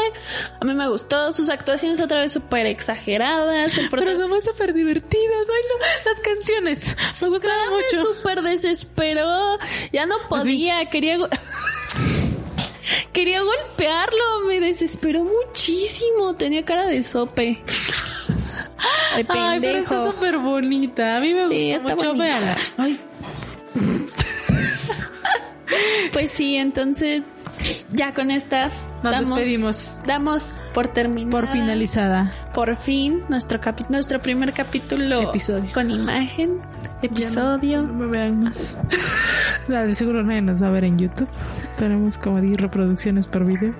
a mí me gustó, sus actuaciones otra vez súper exageradas, el Pero somos súper divertidas. Ay, no, las canciones. Me gustaron mucho. súper desesperó. Ya no podía, quería... Quería golpearlo, me desesperó muchísimo. Tenía cara de sope. Ay, Ay, pero está súper bonita. A mí me Sí, gustó está mucho. Ay, Pues sí, entonces ya con esta Nos despedimos. Damos por terminada. por finalizada. Por fin nuestro capi- nuestro primer capítulo Episodio. con imagen, episodio. No me vean más. La de seguro nadie nos va a ver en YouTube. Tenemos como 10 reproducciones por video.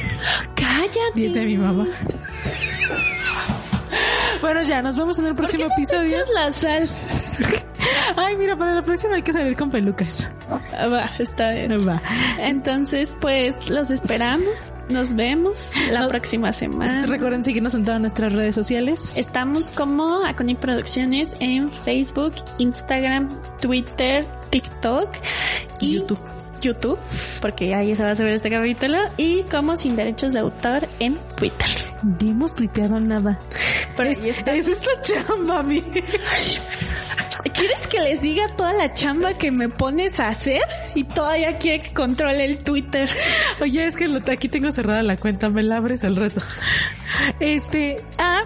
Cállate. 10 de mi mamá. Bueno, ya, nos vemos en el próximo ¿Por qué no te episodio. echas la sal? Ay, mira, para la próxima hay que salir con pelucas. Ah, Va, está bien. Va. Entonces, pues, los esperamos. Nos vemos la próxima semana. Recuerden seguirnos en todas nuestras redes sociales. Estamos como Aconi Producciones en Facebook, Instagram, Twitter, TikTok y YouTube. YouTube, porque ahí se va a subir este capítulo, y como Sin Derechos de Autor en Twitter. Ni hemos tuiteado nada. Pero es, ahí está. es esta chamba, mi. ¿Quieres que les diga toda la chamba que me pones a hacer? Y todavía quiere que controle el Twitter. Oye, es que lo- aquí tengo cerrada la cuenta, me la abres al rato. Este, ah,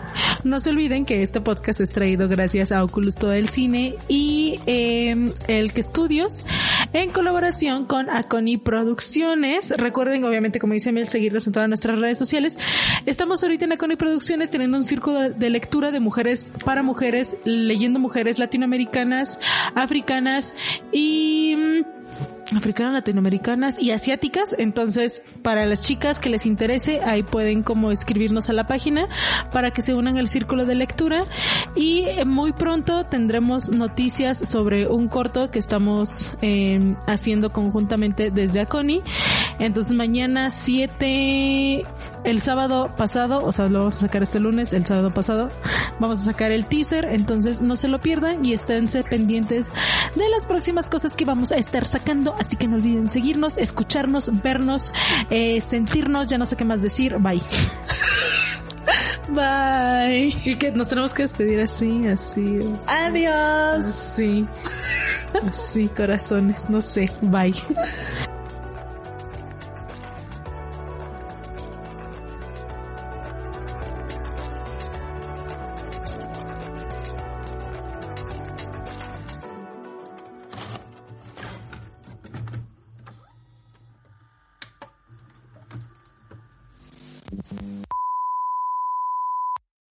no se olviden que este podcast es traído gracias a Oculus Todo el Cine y eh, El que Estudios en colaboración con Aconi Producciones. Recuerden, obviamente, como dice Mel, seguirnos en todas nuestras redes sociales. Estamos ahorita en Aconi Producciones teniendo un círculo de lectura de mujeres para mujeres, leyendo mujeres latinoamericanas, africanas y mm, africanas, latinoamericanas y asiáticas. Entonces, para las chicas que les interese, ahí pueden como escribirnos a la página para que se unan al círculo de lectura. Y eh, muy pronto tendremos noticias sobre un corto que estamos eh, haciendo conjuntamente desde Aconi. Entonces, mañana 7, el sábado pasado, o sea, lo vamos a sacar este lunes, el sábado pasado, vamos a sacar el teaser. Entonces, no se lo pierdan y esténse pendientes de las próximas cosas que vamos a estar sacando. Así que no olviden seguirnos, escucharnos, vernos, eh, sentirnos, ya no sé qué más decir. Bye. Bye. Y que nos tenemos que despedir así, así, Adiós. así. Así, corazones, no sé. Bye.